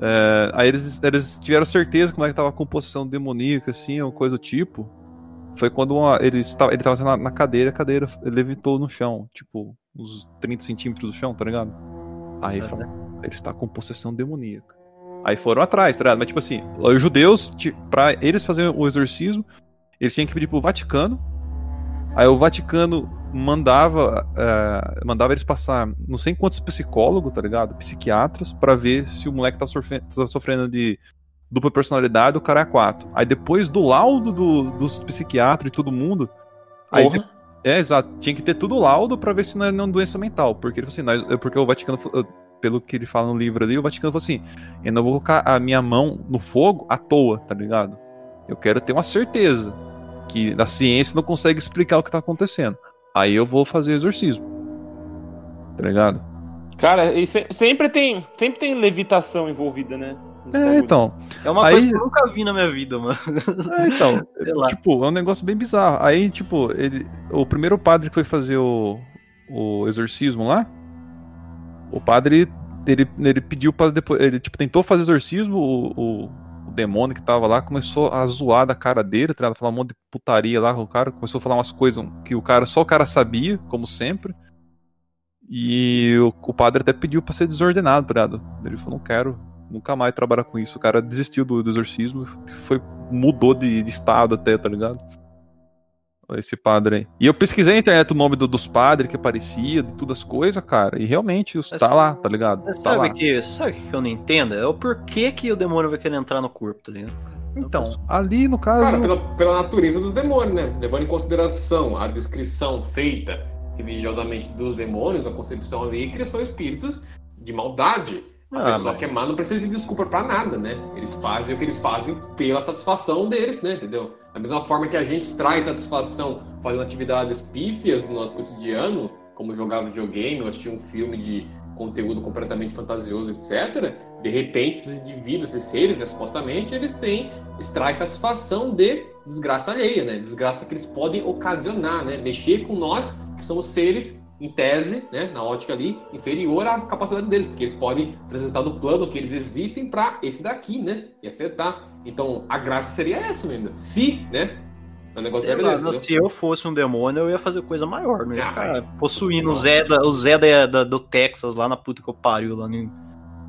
é, aí eles, eles tiveram certeza como é que tava a composição demoníaca, assim, ou coisa do tipo. Foi quando uma, eles tava, ele tava na, na cadeira, a cadeira levitou no chão, tipo, uns 30 centímetros do chão, tá ligado? Aí Uhum. falaram, ele está com possessão demoníaca. Aí foram atrás, tá ligado? Mas, tipo assim, os judeus, pra eles fazerem o exorcismo, eles tinham que pedir pro Vaticano. Aí o Vaticano mandava, eh, mandava eles passar não sei quantos psicólogos, tá ligado? Psiquiatras, pra ver se o moleque sofrendo, tava sofrendo de dupla personalidade ou cara é quatro. Aí depois do laudo do- dos psiquiatras e todo mundo, aí. É, exato. Tinha que ter tudo laudo pra ver se não era nenhuma doença mental. Porque ele falou assim, é porque o Vaticano, pelo que ele fala no livro ali, o Vaticano falou assim: eu não vou colocar a minha mão no fogo à toa, tá ligado? Eu quero ter uma certeza que a ciência não consegue explicar o que tá acontecendo. Aí eu vou fazer exorcismo. Tá ligado? Cara, e se- sempre tem, sempre tem levitação envolvida, né? É, bagulho. então. É uma Aí- coisa que eu nunca vi na minha vida, mano. É, então. *laughs* Tipo, é um negócio bem bizarro. Aí, tipo, ele, o primeiro padre que foi fazer o, o exorcismo lá, o padre, ele, ele pediu para depois, ele tipo, tentou fazer exorcismo, o, o, o demônio que tava lá começou a zoar da cara dele, tá ligado? falar um monte de putaria lá com o cara, começou a falar umas coisas que o cara, só o cara sabia, como sempre. E o, o padre até pediu pra ser desordenado, tá ligado? Ele falou, não quero nunca mais trabalhar com isso. O cara desistiu do, do exorcismo, foi, mudou de, de estado até, tá ligado? Esse padre aí. E eu pesquisei na internet o nome do- dos padres que aparecia, de todas as coisas, cara. E realmente os- tá lá, tá ligado? Você Tá sabe lá. que, você sabe o que eu não entendo? É o porquê que o demônio vai querer entrar no corpo, tá ligado? Então, ali no caso. Cara, pela, pela natureza dos demônios, né? Levando em consideração a descrição feita religiosamente dos demônios, a concepção ali, que eles são espíritos de maldade. A Ah, pessoa mas- que é má não precisa de desculpa pra nada, né? Eles fazem o que eles fazem pela satisfação deles, né? Entendeu? Da mesma forma que a gente traz satisfação fazendo atividades pífias no nosso cotidiano, como jogar videogame ou assistir um filme de conteúdo completamente fantasioso, etc. De repente, esses indivíduos, esses seres, né, supostamente, eles têm, eles trazem satisfação de desgraça alheia, né? Desgraça que eles podem ocasionar, né? Mexer com nós, que somos seres em tese, né, na ótica ali, inferior à capacidade deles, porque eles podem apresentar no plano que eles existem para esse daqui, né, e afetar. Então, a graça seria essa ainda. Se, né, é um negócio Sei lá, entendeu? se eu fosse um demônio, eu ia fazer coisa maior, não ia Ah, ficar possuindo o. Zé, da, o Zé da, da- do Texas lá na puta que eu pariu, lá no.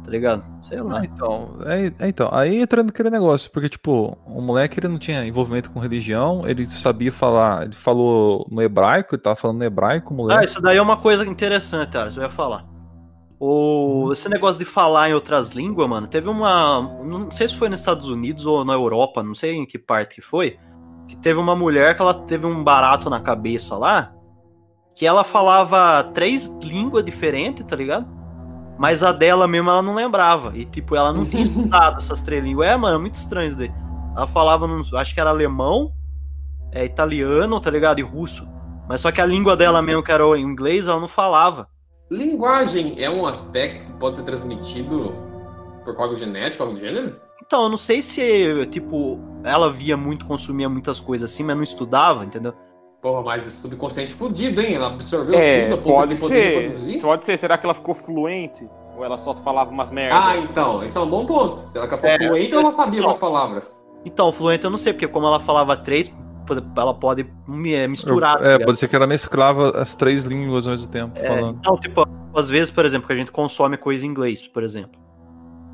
Tá ligado? Sei lá. Ah, então, é, é, então, aí entra naquele negócio, porque, tipo, o moleque ele não tinha envolvimento com religião, ele sabia falar, ele falou no hebraico, ele tava falando no hebraico, Ah, moleque. isso daí é uma coisa interessante, isso eu ia falar. O, esse negócio de falar em outras línguas, mano, teve uma. Não sei se foi nos Estados Unidos ou na Europa, não sei em que parte que foi. Que teve uma mulher que ela teve um barato na cabeça lá. Que ela falava três línguas diferentes, tá ligado? Mas a dela mesmo ela não lembrava. E tipo, ela não tinha *laughs* estudado essas três línguas. É, mano, é muito estranho isso daí. Ela falava, num- acho que era alemão, é, italiano, tá ligado? E russo. Mas só que a língua dela mesmo, que era o inglês, ela não falava. Linguagem é um aspecto que pode ser transmitido por código genético, algo do gênero? Então, eu não sei se, tipo, ela via muito, consumia muitas coisas assim, mas não estudava, entendeu? Porra, mas esse subconsciente fudido, hein? Ela absorveu É, tudo a ponto pode de poder ser. Pode ser. Será que ela ficou fluente? Ou ela só falava umas merdas? Ah, então, esse é um bom ponto. Se ela for É, fluente, ela sabia não. as palavras. Então, fluente eu não sei, porque como ela falava três, ela pode é, misturar. tá é, ligado? pode ser que ela mesclava as três línguas ao mesmo tempo, É, falando. então, tipo, às vezes, por exemplo, que a gente consome coisa em inglês, por exemplo.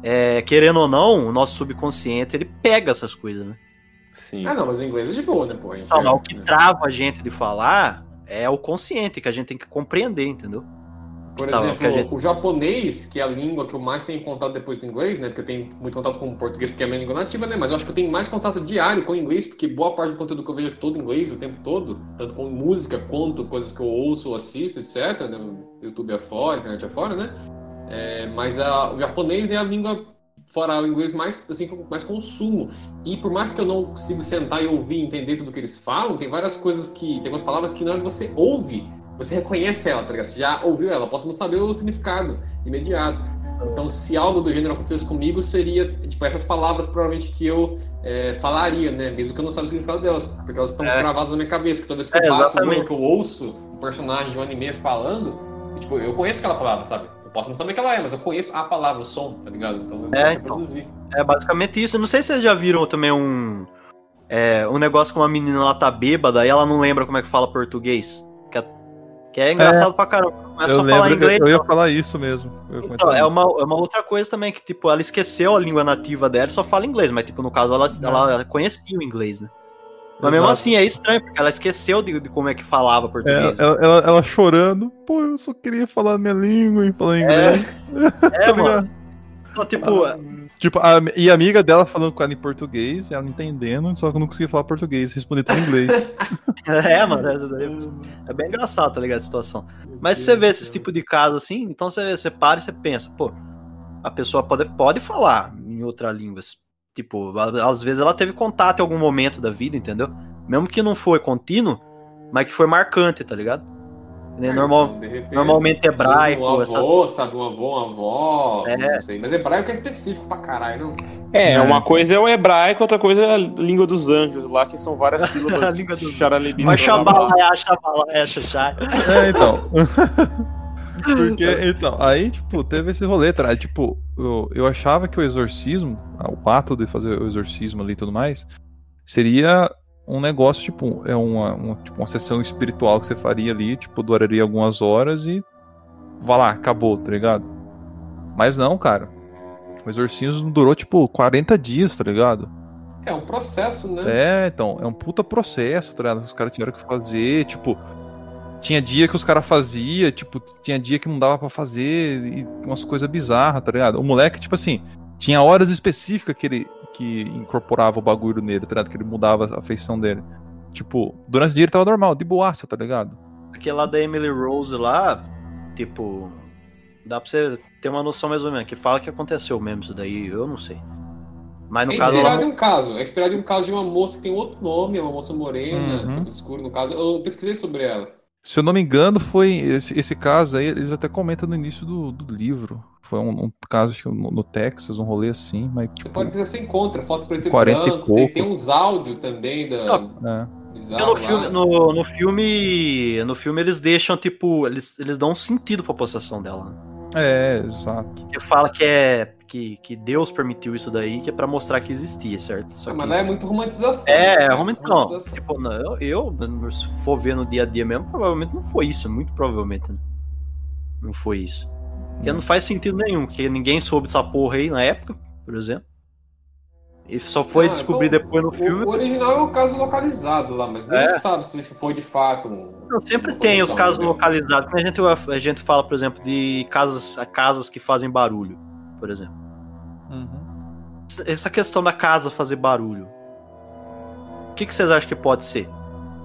É, querendo ou não, o nosso subconsciente, ele pega essas coisas, né? Sim. Ah, não, mas o inglês é de boa, né, pô? Gente Então, é- mas o que trava a gente de falar é o consciente, que a gente tem que compreender, entendeu? Por Tá, exemplo, gente- o japonês, que é a língua que eu mais tenho contato depois do inglês, né? Porque eu tenho muito contato com o português, que é a minha língua nativa, né? Mas eu acho que eu tenho mais contato diário com o inglês, porque boa parte do conteúdo que eu vejo é todo inglês o tempo todo, tanto com música quanto coisas que eu ouço ou assisto, etc. Né? YouTube afora, internet afora, né? É, mas a- o japonês é a língua fora o inglês mais assim mais consumo. E por mais que eu não consiga sentar e ouvir e entender tudo que eles falam, tem várias coisas que tem algumas palavras que na hora que você ouve, você reconhece ela, tá ligado? Você já ouviu ela, posso não saber o significado imediato. Então, se algo do gênero acontecesse comigo, seria tipo essas palavras provavelmente que eu é, falaria, né? Mesmo que eu não saiba o significado delas, porque elas estão É. gravadas na minha cabeça. Que toda vez que É, eu bato que eu ouço um personagem de um anime falando, tipo, eu conheço aquela palavra, sabe? Eu posso não saber o que ela é, mas eu conheço a palavra, o som, tá ligado? Então eu É, posso então. reproduzir. É basicamente isso. Não sei se vocês já viram também um. É, um negócio com uma menina ela tá bêbada e ela não lembra como é que fala português. Que é, que é engraçado pra caramba. Começa eu a falar lembro, inglês. eu, eu então. ia falar isso mesmo. Eu Então, é uma, é uma outra coisa também, que, tipo, ela esqueceu a língua nativa dela e só fala inglês, mas, tipo, no caso, ela, ela conhecia o inglês, né? Mas mesmo assim, é estranho, porque ela esqueceu de, de como é que falava É, português. ela, ela- ela chorando, pô, eu só queria falar minha língua e falar inglês. *laughs* É, tá mano. Então, tipo, Tipo, a, e a amiga dela falando com ela em português, ela entendendo, só que eu não conseguia falar português, responder tudo em inglês. *laughs* é, mano, é, é- é bem engraçado, tá ligado, a situação. Mas se você vê esse tipo de caso assim, então você, você para e você pensa, pô, a pessoa pode, pode falar em outra língua. Tipo, a- às vezes ela teve contato em algum momento da vida, entendeu? Mesmo que não foi contínuo, mas que foi marcante, tá ligado? Né, É, Normal, então, repente, normalmente hebraico, Um essas avô, sabe? Um avô, uma avó, É. não sei. Mas hebraico é específico pra caralho, não? É, É. uma coisa é o hebraico, outra coisa é a língua dos anjos lá, que são várias *laughs* A sílabas. língua dos- Xaralibim, Mas xabalé, xabalé, xaxá. É, então. *laughs* Porque, então, aí, tipo, teve esse rolê, tá? Tipo, eu, eu achava que o exorcismo, ah, o ato de fazer o exorcismo ali e tudo mais, seria um negócio, tipo, é uma, uma, tipo, uma sessão espiritual que você faria ali, tipo, duraria algumas horas e vá lá, acabou, tá ligado? Mas não, cara. O exorcismo durou, tipo, 40 dias, tá ligado? É um processo, né? É, então, é um puta processo, tá ligado? Os caras tiveram que fazer, tipo, tinha dia que os caras faziam, tipo, tinha dia que não dava pra fazer, e umas coisas bizarras, tá ligado? O moleque, tipo assim, tinha horas específicas que ele que incorporava o bagulho nele, tá ligado? Que ele mudava a feição dele. Tipo, durante o dia ele tava normal, de boaça, tá ligado? Aquele lá da Emily Rose lá, tipo, dá pra você ter uma noção mais ou menos, que fala que aconteceu mesmo isso daí, eu não sei. Mas no é caso inspirado ela. um caso. É inspirado em um caso de uma moça que tem outro nome, é uma moça morena, Uhum. escuro, no caso. Eu pesquisei sobre ela. Se eu não me engano, foi esse, esse caso aí, eles até comentam no início do, do livro. Foi um, um caso, acho que no, no Texas, um rolê assim, mas Você tipo. pode ver, você encontra foto preto e 40 e branco. tem, pouco. tem uns áudios também da. Não, É. bizarro Porque no filme, no, no filme. No filme eles deixam, tipo, eles, eles dão um sentido pra possessão dela. Né? É, exato. Que fala que é. Que, que Deus permitiu isso daí, que é pra mostrar que existia, certo? Só Ah, que- mas lá é muito romantização. É, né? não. Romantização. Tipo, não, eu, eu, se for ver no dia a dia mesmo, provavelmente não foi isso. Muito provavelmente. Né? Não foi isso. Porque não faz sentido nenhum, porque ninguém soube dessa porra aí na época, por exemplo. E só foi Ah, descobrir então, depois no o- filme. O, original é um caso localizado lá, mas É. sabe se isso foi de fato um. Não, sempre tem os casos né? localizados. A gente, a gente fala, por exemplo, de casas, casas que fazem barulho, por exemplo. Essa questão da casa fazer barulho. O que, que vocês acham que pode ser?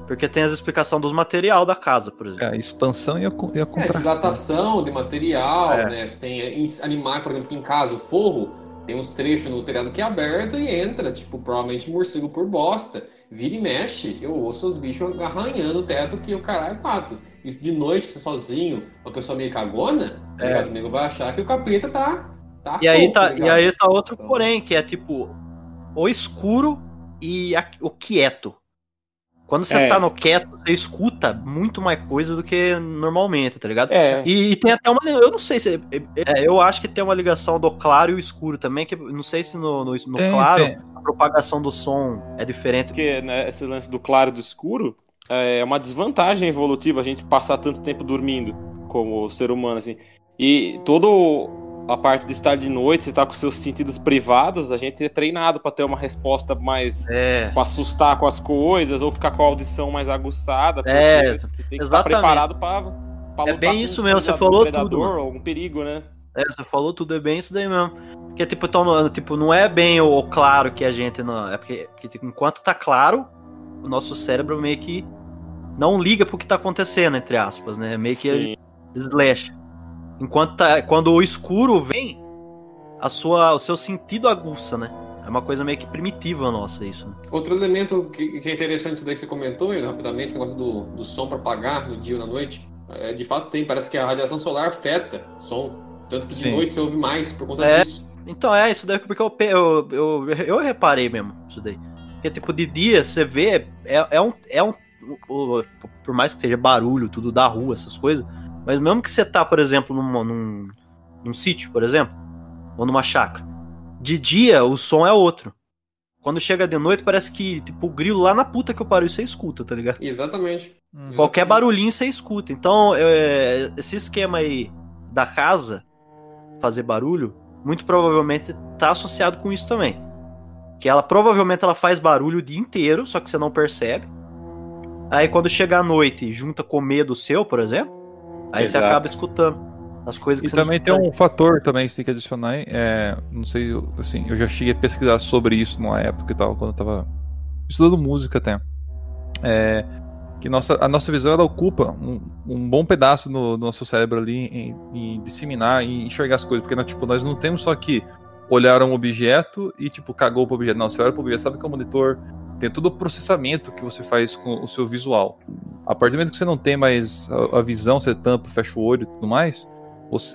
Porque tem as explicações dos material da casa, por exemplo. É, a expansão e a, e a É, de contração. datação de material, É. né? Você tem em animais, por exemplo, que em casa, o forro, tem uns trechos no telhado que é aberto e entra, tipo, provavelmente morcego por bosta. Vira e mexe, eu ouço os bichos arranhando o teto que o caralho é pato. E de noite, sozinho, uma pessoa meio cagona, tá É. O nego vai achar que o capeta tá. Tá E aí tá, ligado? e aí tá outro Então- porém, que é tipo o escuro e a- o quieto. Quando você É. tá no quieto, você escuta muito mais coisa do que normalmente, tá ligado? É. E, e tem até uma. Eu não sei se. é, eu acho que tem uma ligação do claro e o escuro também, que não sei se no, no, no Tem, claro tem. a propagação do som é diferente. Porque né, esse lance do claro e do escuro é uma desvantagem evolutiva a gente passar tanto tempo dormindo como ser humano, assim. E toda a parte de estar de noite, você tá com seus sentidos privados, a gente é treinado para ter uma resposta mais. É. pra assustar com as coisas, ou ficar com a audição mais aguçada. É, você tem que exatamente. estar preparado pra, pra É bem isso um mesmo, você falou predador, tudo, algum perigo, né? É, você falou tudo, é bem isso daí mesmo. Porque, tipo, então, não- tipo, não é bem o, o claro que a gente não. É porque, porque, tipo, enquanto tá claro, o nosso cérebro meio que não liga pro que tá acontecendo, entre aspas, né? Meio que Sim. slash. Enquanto tá, quando o escuro vem, a sua, o seu sentido aguça, né? É uma coisa meio que primitiva nossa isso. Né? Outro elemento que, que é interessante isso daí que você comentou, rapidamente, o negócio do, do som para apagar no dia ou na noite. É, de fato tem, parece que a radiação solar afeta o som. Tanto que de Sim. noite você ouve mais por conta É. disso. Então é, isso daí porque eu, eu, eu, eu reparei mesmo, isso daí. Porque, tipo, de dia você vê, é, é um. É um o- o- por mais que seja barulho, tudo da rua, essas coisas, mas mesmo que você tá, por exemplo, num, num, num sítio, por exemplo, ou numa chácara, de dia o som é outro. Quando chega de noite, parece que, tipo, o grilo lá na puta que eu pariu, você escuta, tá ligado? Exatamente. Qualquer Exatamente. barulhinho você escuta. Então, é, esse esquema aí da casa fazer barulho, muito provavelmente tá associado com isso também. Que ela provavelmente ela faz barulho o dia inteiro, só que você não percebe. Aí quando chega a noite, junta com medo seu, por exemplo, aí Exato. você acaba escutando as coisas que E também tem um fator também que você tem que adicionar, é, não sei, eu- assim, eu já cheguei a pesquisar sobre isso numa época e tal, quando eu tava estudando música até. É, que nossa, a nossa visão ela ocupa um, um bom pedaço no, do nosso cérebro ali em, em disseminar e enxergar as coisas, porque nós, tipo, nós não temos só que olhar um objeto e tipo cagou pro objeto, não, você olha pro objeto, sabe que é um monitor, tem todo o processamento que você faz com o seu visual. A partir do momento que você não tem mais a, a visão, você tampa, fecha o olho e tudo mais,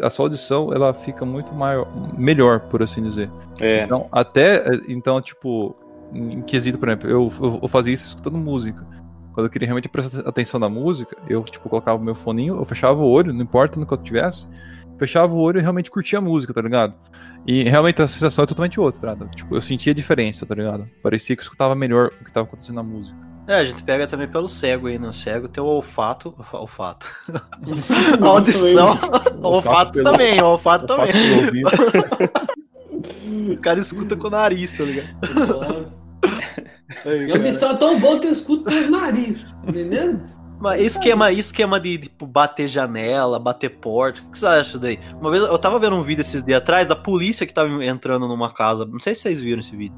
a sua audição ela fica muito maior, melhor, por assim dizer. É. Então, até, então, tipo, em quesito, por exemplo, eu, eu, eu fazia isso escutando música. Quando eu queria realmente prestar atenção na música, eu, tipo, colocava o meu foninho, eu fechava o olho, não importa no que eu tivesse, fechava o olho e realmente curtia a música, tá ligado? E realmente a sensação é totalmente outra, tá? Tipo, eu sentia a diferença, tá ligado? Parecia que eu escutava melhor o que tava acontecendo na música. É, a gente pega também pelo cego aí, no cego tem o olfato, olfato. *laughs* a audição, o olfato pelo- também, o olfato O fato também. O cara escuta com o nariz, tá ligado? Aí, Minha cara. audição é tão boa que eu escuto pelos nariz. Entendendo? Mas esquema, esquema de, tipo, bater janela, bater porta. O que você acha daí? Uma vez eu tava vendo um vídeo esses dias atrás da polícia que tava entrando numa casa. Não sei se vocês viram esse vídeo.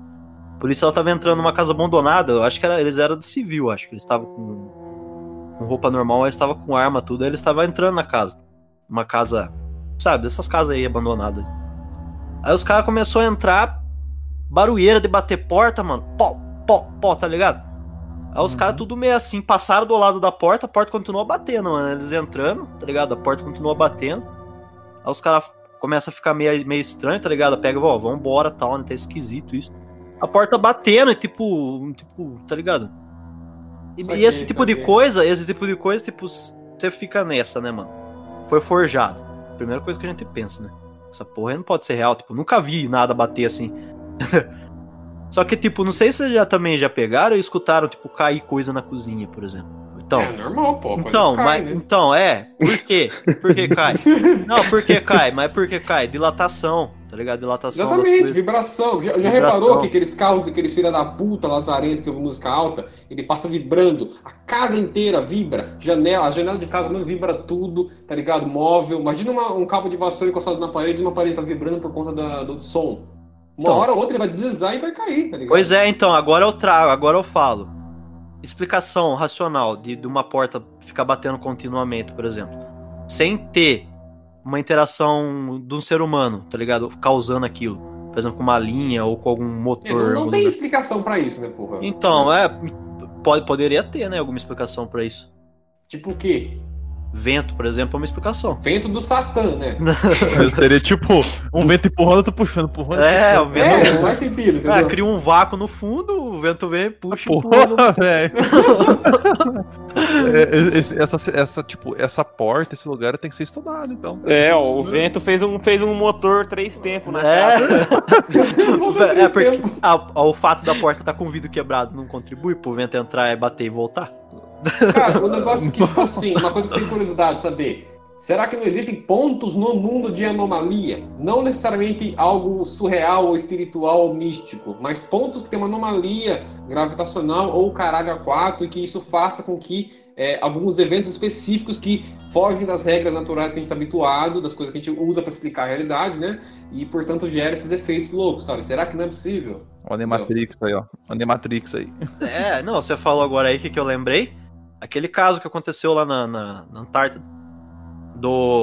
A polícia tava entrando numa casa abandonada. Eu acho que era, eles eram de civil, acho que eles estavam com, com roupa normal, eles estavam com arma, tudo. Aí eles estavam entrando na casa. Uma casa, sabe, dessas casas aí abandonadas. Aí os caras começaram a entrar, barulheira de bater porta, mano. Pó, pó, pó, tá ligado? Aí os Uhum. caras tudo meio assim, passaram do lado da porta, a porta continua batendo, mano. Eles entrando, tá ligado? A porta continua batendo. Aí os caras começam a ficar meio, meio estranho, tá ligado? Pega, ó, vambora, tal, né? Tá esquisito isso. A porta batendo, e tipo, tipo, tá ligado? E, e Saquei, esse tipo de coisa, esse tipo de coisa, tipo, você fica nessa, né, mano? Foi forjado. Primeira coisa que a gente pensa, né? Essa porra aí não pode ser real, tipo, nunca vi nada bater assim. *laughs* Só que, tipo, não sei se vocês já também já pegaram e escutaram, tipo, cair coisa na cozinha, por exemplo. Então, É normal, pô. então, caem, mas, né? então, é. Por quê? Por que cai? *laughs* Não, por que cai? Mas por que cai? Dilatação, tá ligado? Dilatação. Exatamente, vibração. Já, já Vibração. reparou que aqueles carros daqueles filha da puta lazarento que ouve música alta, ele passa vibrando, a casa inteira vibra, janela, a janela de casa não vibra tudo, tá ligado? Móvel. Imagina uma- um cabo de vassoura encostado na parede e uma parede tá vibrando por conta da- do som. Uma Então. hora ou outra ele vai deslizar e vai cair, tá ligado? Pois é, então, agora eu trago, agora eu falo. Explicação racional de, de uma porta ficar batendo continuamente, por exemplo. Sem ter uma interação de um ser humano, tá ligado? Causando aquilo. Por exemplo, com uma linha ou com algum É, motor. não, não algum tem lugar. explicação pra isso, né, porra? Então, é. Pode, poderia ter, né? Alguma explicação pra isso. Tipo o quê? Vento, por exemplo, é uma explicação. Vento do Satã, né? *laughs* Mas teria tipo um vento empurrando, outro puxando, empurrando. É, o puxando. vento- É, não faz sentido, Ah, entendeu? cria um vácuo no fundo, o vento vem, puxa, empurra. *laughs* Porra, velho. É, esse- essa, essa, tipo, essa porta, esse lugar tem que ser estudado, então. É, ó, o vento fez um, fez um motor três tempos na casa. *laughs* É, é porque a- a- o fato da porta estar com o vidro quebrado não contribui pro vento entrar, e bater e voltar. Cara, o negócio que, tipo assim, uma coisa que eu tenho curiosidade de saber. Será que não existem pontos no mundo de anomalia? Não necessariamente algo surreal ou espiritual ou místico, mas pontos que tem uma anomalia gravitacional ou caralho a quatro e que isso faça com que é, alguns eventos específicos que fogem das regras naturais que a gente está habituado, das coisas que a gente usa para explicar a realidade, né? E, portanto, gera esses efeitos loucos, sabe? Será que não é possível? Olha a Matrix aí, ó. Olha a Matrix aí. É, não, você falou agora aí que, que eu lembrei. Aquele caso que aconteceu lá na, na, na Antártida.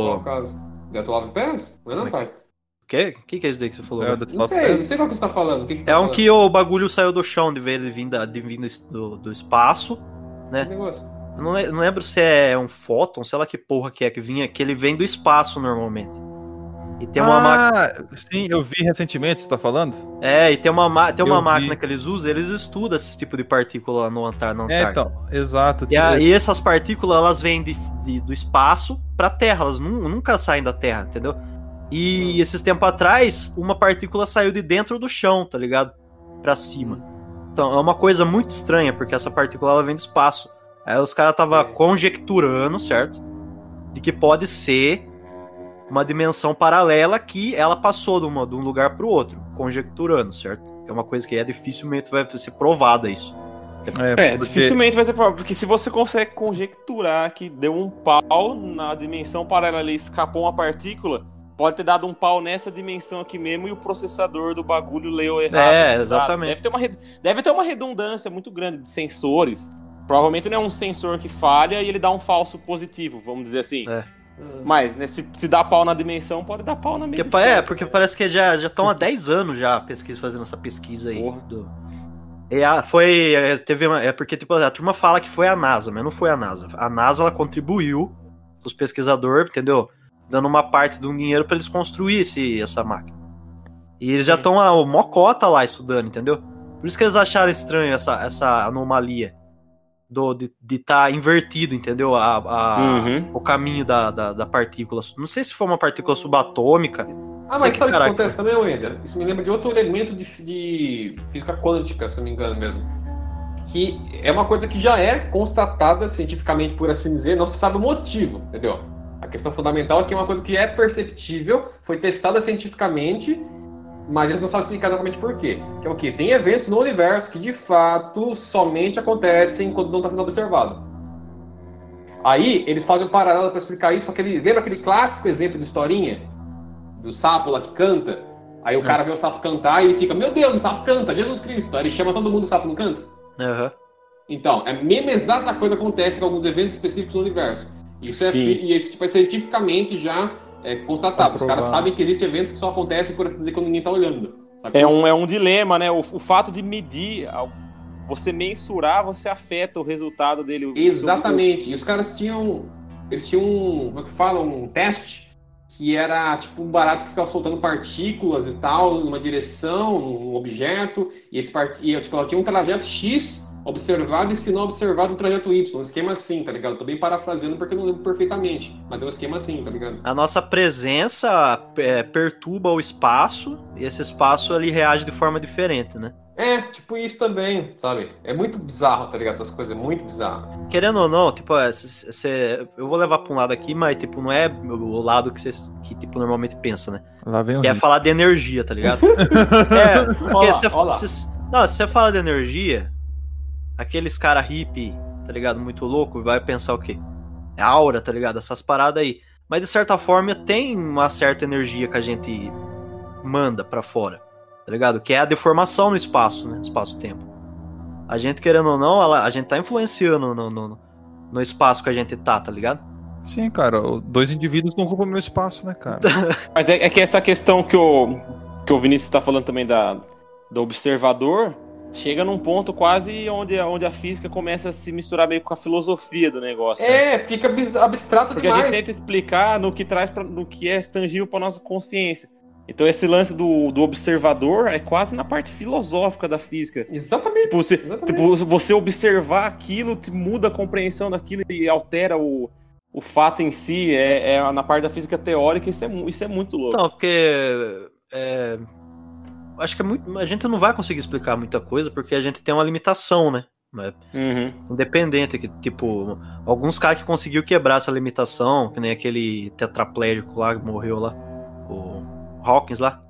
Qual é Do. o caso? Death Love Pass? Não é não, Como é tá? Que? que que é isso daí que você falou? É, o Não sei, não sei qual que você tá falando. O que, que você tá É um falando? que o bagulho saiu do chão de ver ele vindo, de vindo do, do espaço. Que negócio? Eu não lembro se é um fóton, sei lá que porra que é que vinha, que ele vem do espaço normalmente. E tem uma máquina. ah, sim, eu vi recentemente, você tá falando? É, e tem uma, ma- tem uma Eu vi. máquina que eles usam, eles estudam esse tipo de partícula no Antar, na É, então, exato. E, a- e essas partículas, elas vêm de, de- do espaço pra Terra, elas nu- nunca saem da Terra, entendeu? E esses tempos atrás, uma partícula saiu de dentro do chão, tá ligado? Pra cima. Então, é uma coisa muito estranha, porque essa partícula ela vem do espaço. Aí os caras tava É. conjecturando, certo? De que pode ser uma dimensão paralela que ela passou de, uma- de um lugar pro outro, conjecturando, certo? Que é uma coisa que é dificilmente vai ser provada isso. É, porque- dificilmente vai ser provável, porque se você consegue conjecturar que deu um pau na dimensão paralela e escapou uma partícula, pode ter dado um pau nessa dimensão aqui mesmo e o processador do bagulho leu errado. É, tá? exatamente. Deve ter, uma, deve ter uma redundância muito grande de sensores. Provavelmente não é um sensor que falha e ele dá um falso positivo, vamos dizer assim. É. Hum. Mas né, se, se dá pau na dimensão, pode dar pau na Porque, medição. pa- é, porque parece que já estão há 10 anos já pesquisa, fazendo essa pesquisa aí. Porra. do- E a, foi. é, Teve uma- é porque tipo, a turma fala que foi a NASA, mas não foi a NASA. A NASA ela contribuiu, os pesquisadores, entendeu? Dando uma parte de um dinheiro para eles construírem esse, essa máquina. E eles já estão a mocota lá estudando, entendeu? Por isso que eles acharam estranho essa, essa anomalia do, de estar invertido, entendeu? A, a- Uhum. O caminho da, da, da partícula. Não sei se foi uma partícula subatômica. Ah, mas que sabe o que acontece também, Wender? Isso me lembra de outro elemento de, de física quântica, se não me engano mesmo. Que é uma coisa que já é constatada cientificamente, por assim dizer, não se sabe o motivo, entendeu? A questão fundamental é que é uma coisa que é perceptível, foi testada cientificamente, mas eles não sabem explicar exatamente por quê. Que é o quê? Tem eventos no universo que de fato somente acontecem quando não está sendo observado. Aí eles fazem um paralelo para explicar isso com aquele. Lembra aquele clássico exemplo de historinha? Do sapo lá que canta? Aí o cara vê o sapo cantar e ele fica, meu Deus, o sapo canta, Jesus Cristo. Aí ele chama todo mundo, o sapo não canta? Aham. Então, é a mesma exata coisa acontece com alguns eventos específicos no universo. Isso é, Sim. e isso tipo, é cientificamente já é, constatado. Os caras sabem que existem eventos que só acontecem, por assim dizer, quando ninguém tá olhando. Sacou? É um, é um dilema, né? O, o fato de medir, ao- você mensurar, você afeta o resultado dele. Exatamente. E os caras tinham. Eles tinham um. Como é que fala? Um teste que era tipo um barato que ficava soltando partículas e tal, numa direção, num objeto. E esse part... e, tipo, ela tinha um trajeto X observado e se não observado um trajeto Y. Um esquema assim, tá ligado? Tô bem parafraseando porque eu não lembro perfeitamente. Mas é um esquema assim, tá ligado? A nossa presença é, perturba o espaço e esse espaço ele reage de forma diferente, né? É, tipo isso também, sabe? É muito bizarro, tá ligado? Essas coisas, é muito bizarro. Querendo ou não, tipo, é, cê- cê- eu vou levar pra um lado aqui, mas tipo, não é o lado que você que, tipo, normalmente pensa, né? Lá vem o Que é falar de energia, tá ligado? *laughs* é, porque você Não, se você fala de energia, aqueles cara hippie, tá ligado? Muito louco, vai pensar o quê? É aura, tá ligado? Essas paradas aí. Mas de certa forma tem uma certa energia que a gente manda pra fora, tá ligado? Que é a deformação no espaço, né? Espaço-tempo. A gente, querendo ou não, ela- a gente tá influenciando no, no, no espaço que a gente tá, tá ligado? Sim, cara, dois indivíduos não ocupam o meu espaço, né, cara? *laughs* Mas é, é que essa questão que o, que o Vinícius está falando também da, do observador chega num ponto quase onde, onde a física começa a se misturar meio com a filosofia do negócio. né? É, fica bis- abstrato Porque a demais. gente tenta explicar no que traz pra, no que é tangível para nossa consciência. Então esse lance do, do observador é quase na parte filosófica da física. Exatamente. Tipo, você, Exatamente. tipo, você observar aquilo te muda a compreensão daquilo e altera o, o fato em si. É, é na parte da física teórica, isso é, isso é muito louco. Então, porque. é, acho que é muito, a gente não vai conseguir explicar muita coisa porque a gente tem uma limitação, né? É Uhum. Independente, que, tipo, alguns caras que conseguiu quebrar essa limitação, que nem aquele tetraplégico lá que morreu lá, o Hawkins lá,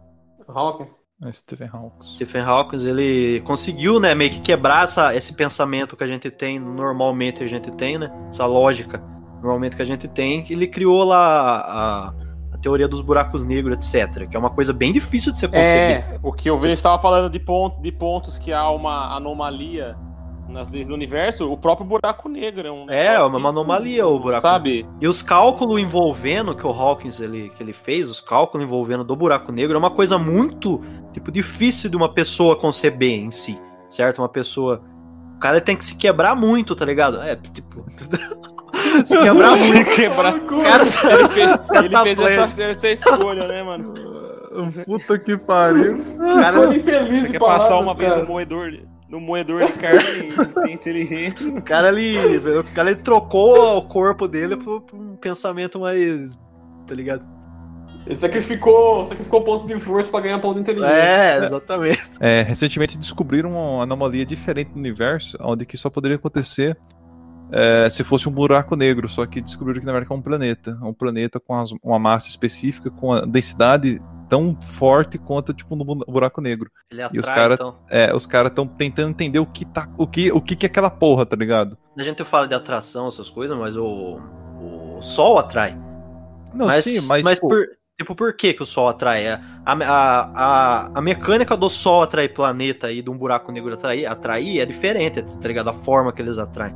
Hawkins. É Stephen Hawking. Stephen Hawkins, ele conseguiu, né, meio que quebrar essa, esse pensamento que a gente tem, normalmente a gente tem, né, essa lógica, normalmente que a gente tem, que ele criou lá a, a teoria dos buracos negros, etc, que é uma coisa bem difícil de ser concebida. É, o que o Vinícius estava falando de, ponto, de pontos que há uma anomalia nas leis do universo, o próprio buraco negro é um. É, negócio uma que, anomalia o buraco Sabe? E os cálculos envolvendo que o Hawkins ele, que ele fez, os cálculos envolvendo do buraco negro, é uma coisa muito tipo difícil de uma pessoa conceber em si, certo? Uma pessoa. O cara tem que se quebrar muito, tá ligado? É, tipo. *laughs* se quebrar muito. quebrar. Cara, Ele fez, ele Tá fez pleno. essa, essa escolha, né, mano? *laughs* Puta que pariu. cara, Tô infeliz de quer passar palavras, uma vez cara. no moedor, no moedor de carne e tem inteligente. *laughs* o cara ele, o cara ele trocou o corpo dele por, por um pensamento mais, tá ligado? Ele sacrificou, sacrificou pontos de força pra ganhar ponto de inteligência. É, exatamente. É, recentemente descobriram uma anomalia diferente no universo, onde que só poderia acontecer é, se fosse um buraco negro, só que descobriram que na verdade é um planeta. Um planeta com as- uma massa específica, com a densidade tão forte quanto tipo no bu- buraco negro. Ele E os atrai, cara- então. É, os caras estão tentando entender o que tá, o que, o que que é aquela porra, tá ligado? A gente fala de atração, essas coisas, mas o, o Sol atrai. Não, mas, sim, mas, mas tipo, por, tipo, por que, que o Sol atrai? É, A, a, a, a mecânica do Sol atrair planeta e de um buraco negro atrair, atrair é diferente, tá ligado? A forma que eles atraem.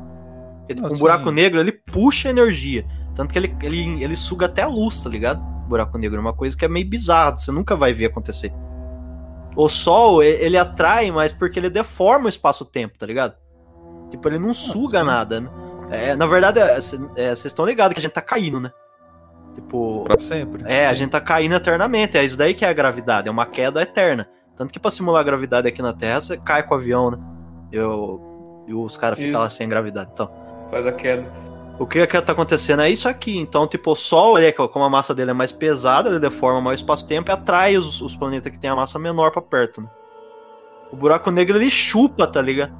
Porque, Não, um sim. buraco negro, ele puxa energia. Tanto que ele, ele, ele suga até a luz, tá ligado? O buraco negro é uma coisa que é meio bizarro, você nunca vai ver acontecer. O Sol, ele atrai, mas porque ele deforma o espaço-tempo, tá ligado? Tipo, ele não suga sim. nada, né? É, na verdade, é, é, vocês estão ligados que a gente tá caindo, né? Tipo, pra sempre. é, a gente tá caindo eternamente. É isso daí que é a gravidade, é uma queda eterna. Tanto que pra simular a gravidade aqui na Terra, você cai com o avião, né? Eu, e os caras ficam lá sem gravidade. Então, Faz a queda. o que, que tá acontecendo é isso aqui. Então, tipo, o Sol, ele, é- como a massa dele é mais pesada, ele deforma mais o espaço-tempo e atrai os, os planetas que tem a massa menor pra perto, né? O buraco negro, ele chupa, tá ligado?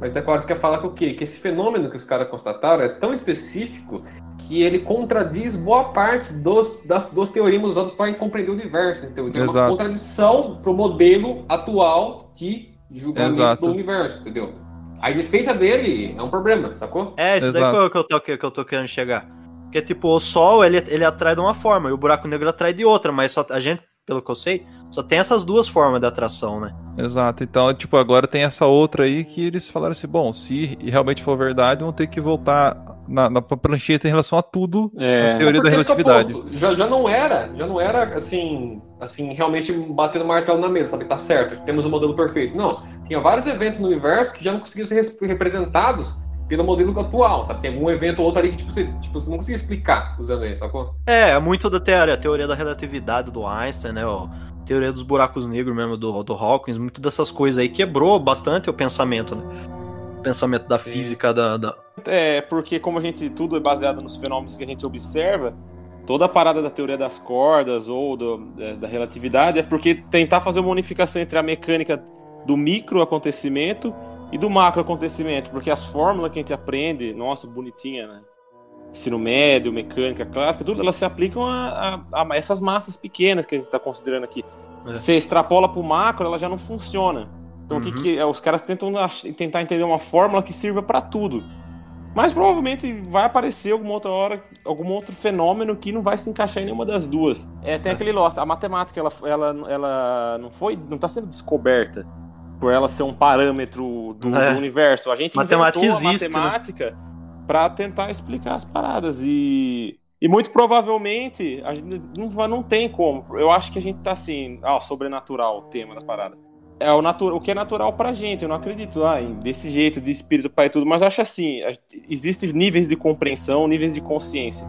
Mas Decorados quer falar que o quê? Que esse fenômeno que os caras constataram é tão específico que ele contradiz boa parte dos, das, dos teoremas usados para compreender o universo. Então, tem uma Exato. contradição pro modelo atual de julgamento Exato. do universo, entendeu? A existência dele é um problema, sacou? É, isso daí Exato. que eu, que, eu tô, que eu tô querendo chegar. Porque, tipo, o Sol, ele, ele atrai de uma forma, e o buraco negro atrai de outra, mas só a gente, pelo que eu sei, só tem essas duas formas de atração, né? Exato. Então, tipo, agora tem essa outra aí que eles falaram assim, bom, se realmente for verdade, vão ter que voltar na, na prancheta em relação a tudo. É. Teoria da esse que é o relatividade. ponto. Já, já não era, já não era assim, assim, realmente batendo martelo na mesa, sabe? Tá certo, temos o modelo perfeito. Não, tinha vários eventos no universo que já não conseguiam ser res- representados pelo modelo atual, sabe? Tem algum evento ou outro ali que tipo, você, tipo, você não conseguia explicar usando ele, sacou? É, é muito da teoria, a teoria da relatividade do Einstein, né? ó, teoria dos buracos negros mesmo do, do Hawkins, muito dessas coisas aí quebrou bastante o pensamento, né? Pensamento da Sim. física da, da- É, porque como a gente tudo é baseado nos fenômenos que a gente observa, toda a parada da teoria das cordas ou do- da, da relatividade é porque tentar fazer uma unificação entre a mecânica do micro acontecimento e do macro acontecimento, porque as fórmulas que a gente aprende, nossa, bonitinha, né? Ensino médio, mecânica clássica, tudo, elas se aplicam a, a- a essas massas pequenas que a gente está considerando aqui. É. Você extrapola para o macro, ela já não funciona. Então, o que Uhum. que é? os caras tentam tentar entender uma fórmula que sirva para tudo. Mas provavelmente vai aparecer alguma outra hora, algum outro fenômeno que não vai se encaixar em nenhuma das duas. É, tem É. aquele lost, a matemática ela, ela, ela não foi, não está sendo descoberta por ela ser um parâmetro do, É. do universo. A gente Matemática inventou existe, a né? matemática para tentar explicar as paradas e e muito provavelmente a gente não, não tem como. Eu acho que a gente tá assim, ah, sobrenatural o tema da parada é o, o que é natural pra gente. Eu não acredito ah, desse jeito, de espírito pai e tudo, mas acho assim: existem níveis de compreensão, níveis de consciência.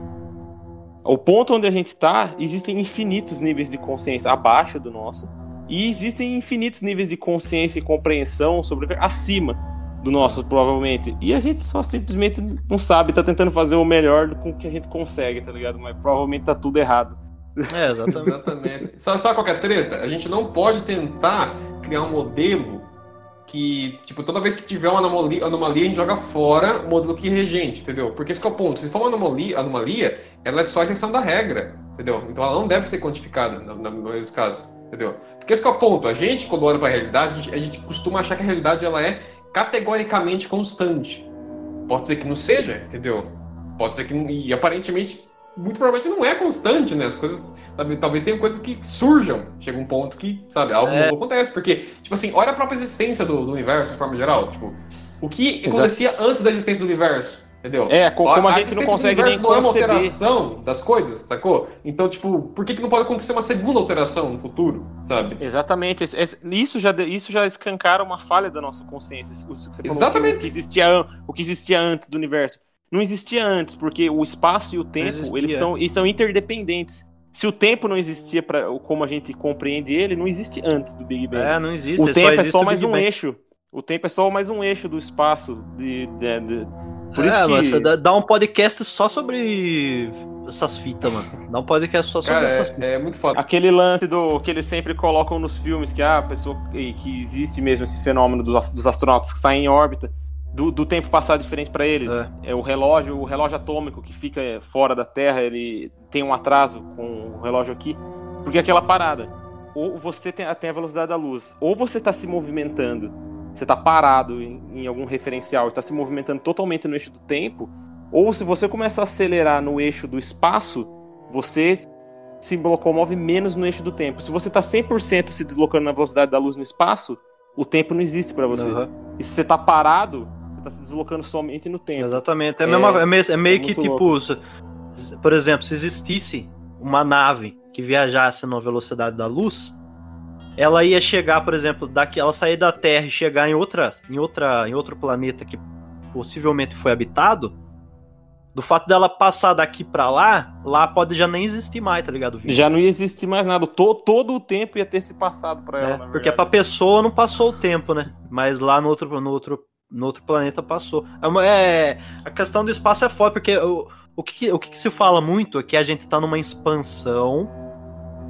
O ponto onde a gente tá, existem infinitos níveis de consciência abaixo do nosso, e existem infinitos níveis de consciência e compreensão sobre acima do nosso, provavelmente. E a gente só simplesmente não sabe, tá tentando fazer o melhor com o que a gente consegue, tá ligado? Mas provavelmente tá tudo errado. É, exatamente. Exatamente. sabe, sabe qual é a treta? A gente não pode tentar criar um modelo que, tipo, toda vez que tiver uma anomalia, anomalia a gente joga fora o modelo que regente, entendeu? Porque esse é o ponto. Se for uma anomalia, anomalia ela é só a extensão da regra, entendeu? Então ela não deve ser quantificada, na, na maioria dos casos, entendeu? Porque esse é o ponto. A gente, quando olha para a realidade, a gente, a gente costuma achar que a realidade ela é categoricamente constante. Pode ser que não seja, entendeu? Pode ser que. E aparentemente, muito provavelmente não é constante, né? As coisas. sabe, Talvez tenha coisas que surjam. Chega um ponto que, sabe, algo É. novo acontece. Porque, tipo assim, olha a própria existência do, do universo de forma geral. Tipo, O que Exato. acontecia antes da existência do universo, entendeu? É, co- como a, gente existência não consegue nem não é uma alteração das coisas, sacou? Então, tipo, por que, que não pode acontecer uma segunda alteração no futuro, sabe? Exatamente. Isso já, isso já escancara uma falha da nossa consciência. Que Exatamente. O que, existia, o que existia antes do universo. Não existia antes, porque o espaço e o tempo, eles são, eles são interdependentes. Se o tempo não existia para como a gente compreende ele, não existe antes do Big Bang. É, não existe. o só tempo é só mais um Bang. eixo. O tempo é só mais um eixo do espaço. De, de- de- Por é, isso que... dá, dá um podcast só sobre essas fitas, mano. Dá um podcast só sobre Cara, essas fitas. é, é muito foda. Aquele lance do que eles sempre colocam nos filmes, que ah, a pessoa que que existe mesmo esse fenômeno dos, dos astronautas que saem em órbita, do, do tempo passar diferente para eles. É. É. o relógio, o relógio atômico que fica fora da Terra, ele tem um atraso com o relógio aqui, porque é aquela parada. Ou você tem, tem a velocidade da luz, ou você está se movimentando, você está parado em, em algum referencial, está se movimentando totalmente no eixo do tempo, ou se você começa a acelerar no eixo do espaço, você se locomove menos no eixo do tempo. Se você está 100% se deslocando na velocidade da luz no espaço, o tempo não existe para você. Aham. E se você está parado, está se deslocando somente no tempo. Exatamente. É, É, mesma- é meio, é meio é que, tipo, se- por exemplo, se existisse uma nave que viajasse na velocidade da luz, ela ia chegar, por exemplo, daqui, ela sair da Terra e chegar em outra, em outra, em outro planeta que possivelmente foi habitado. Do fato dela passar daqui pra lá, lá pode já nem existir mais, tá ligado? Já não ia existir mais nada. To- todo o tempo ia ter se passado para ela, É, porque pra pessoa não passou o tempo, né? Mas lá no outro, no outro, no outro planeta passou. É, é- a questão do espaço é foda, porque o, o, que, o que se fala muito é que a gente tá numa expansão,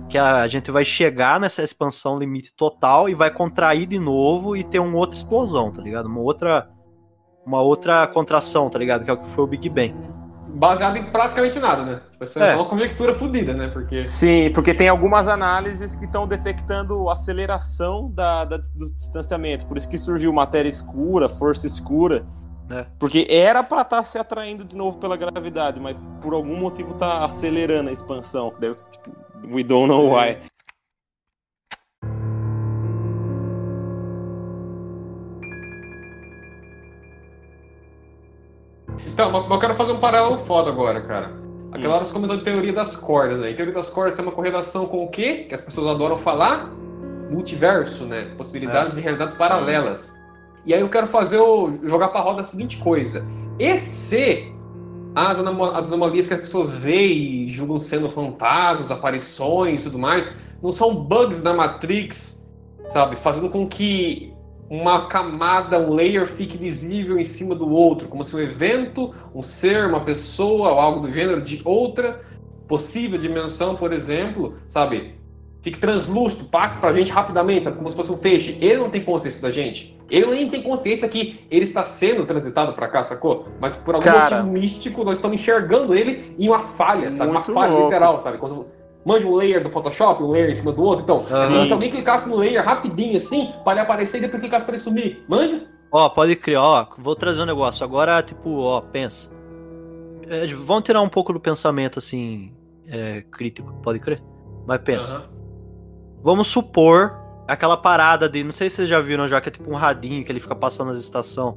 que a gente vai chegar nessa expansão limite total e vai contrair de novo e ter uma outra explosão, tá ligado? Uma outra, uma outra contração, tá ligado? Que é o que foi o Big Bang. Baseado em praticamente nada, né? Tipo, isso é, É. só uma conjectura fodida, né? Porque. Sim, porque tem algumas análises que estão detectando aceleração da, da- do distanciamento. Por isso que surgiu matéria escura, força escura. É. Porque era pra estar se atraindo de novo pela gravidade, mas por algum motivo tá acelerando a expansão. Deve ser, tipo, we don't know why. Então, mas eu quero fazer um paralelo foda agora, cara. Aquela Hum. hora você comentou de teoria das cordas, né? E teoria das cordas tem uma correlação com o quê? Que as pessoas adoram falar? Multiverso, né? Possibilidades de realidades paralelas. E aí eu quero fazer o. jogar pra roda a seguinte coisa. E se as, anamo- as anomalias que as pessoas veem e julgam sendo fantasmas, aparições e tudo mais, não são bugs da Matrix, sabe? Fazendo com que uma camada, um layer fique visível em cima do outro, como se um evento, um ser, uma pessoa ou algo do gênero de outra possível dimensão, por exemplo, sabe? Fique translúcido, passe pra gente rapidamente, sabe? Como se fosse um feixe. Ele não tem consciência da gente. Ele nem tem consciência que ele está sendo transitado pra cá, sacou? Mas por algum Cara. motivo místico, nós estamos enxergando ele em uma falha, sabe? Uma falha louco. literal, sabe? Quando manja um layer do Photoshop, um layer em cima do outro. Então, como se alguém clicasse no layer rapidinho assim, para ele aparecer e depois clicasse para ele sumir. Manja? Ó, pode crer, ó, vou trazer um negócio. Agora, tipo, ó, pensa. É, vamos tirar um pouco do pensamento, assim, é, crítico, pode crer? Mas pensa. Aham. Vamos supor aquela parada de. Não sei se vocês já viram já, que é tipo um radinho que ele fica passando nas estações.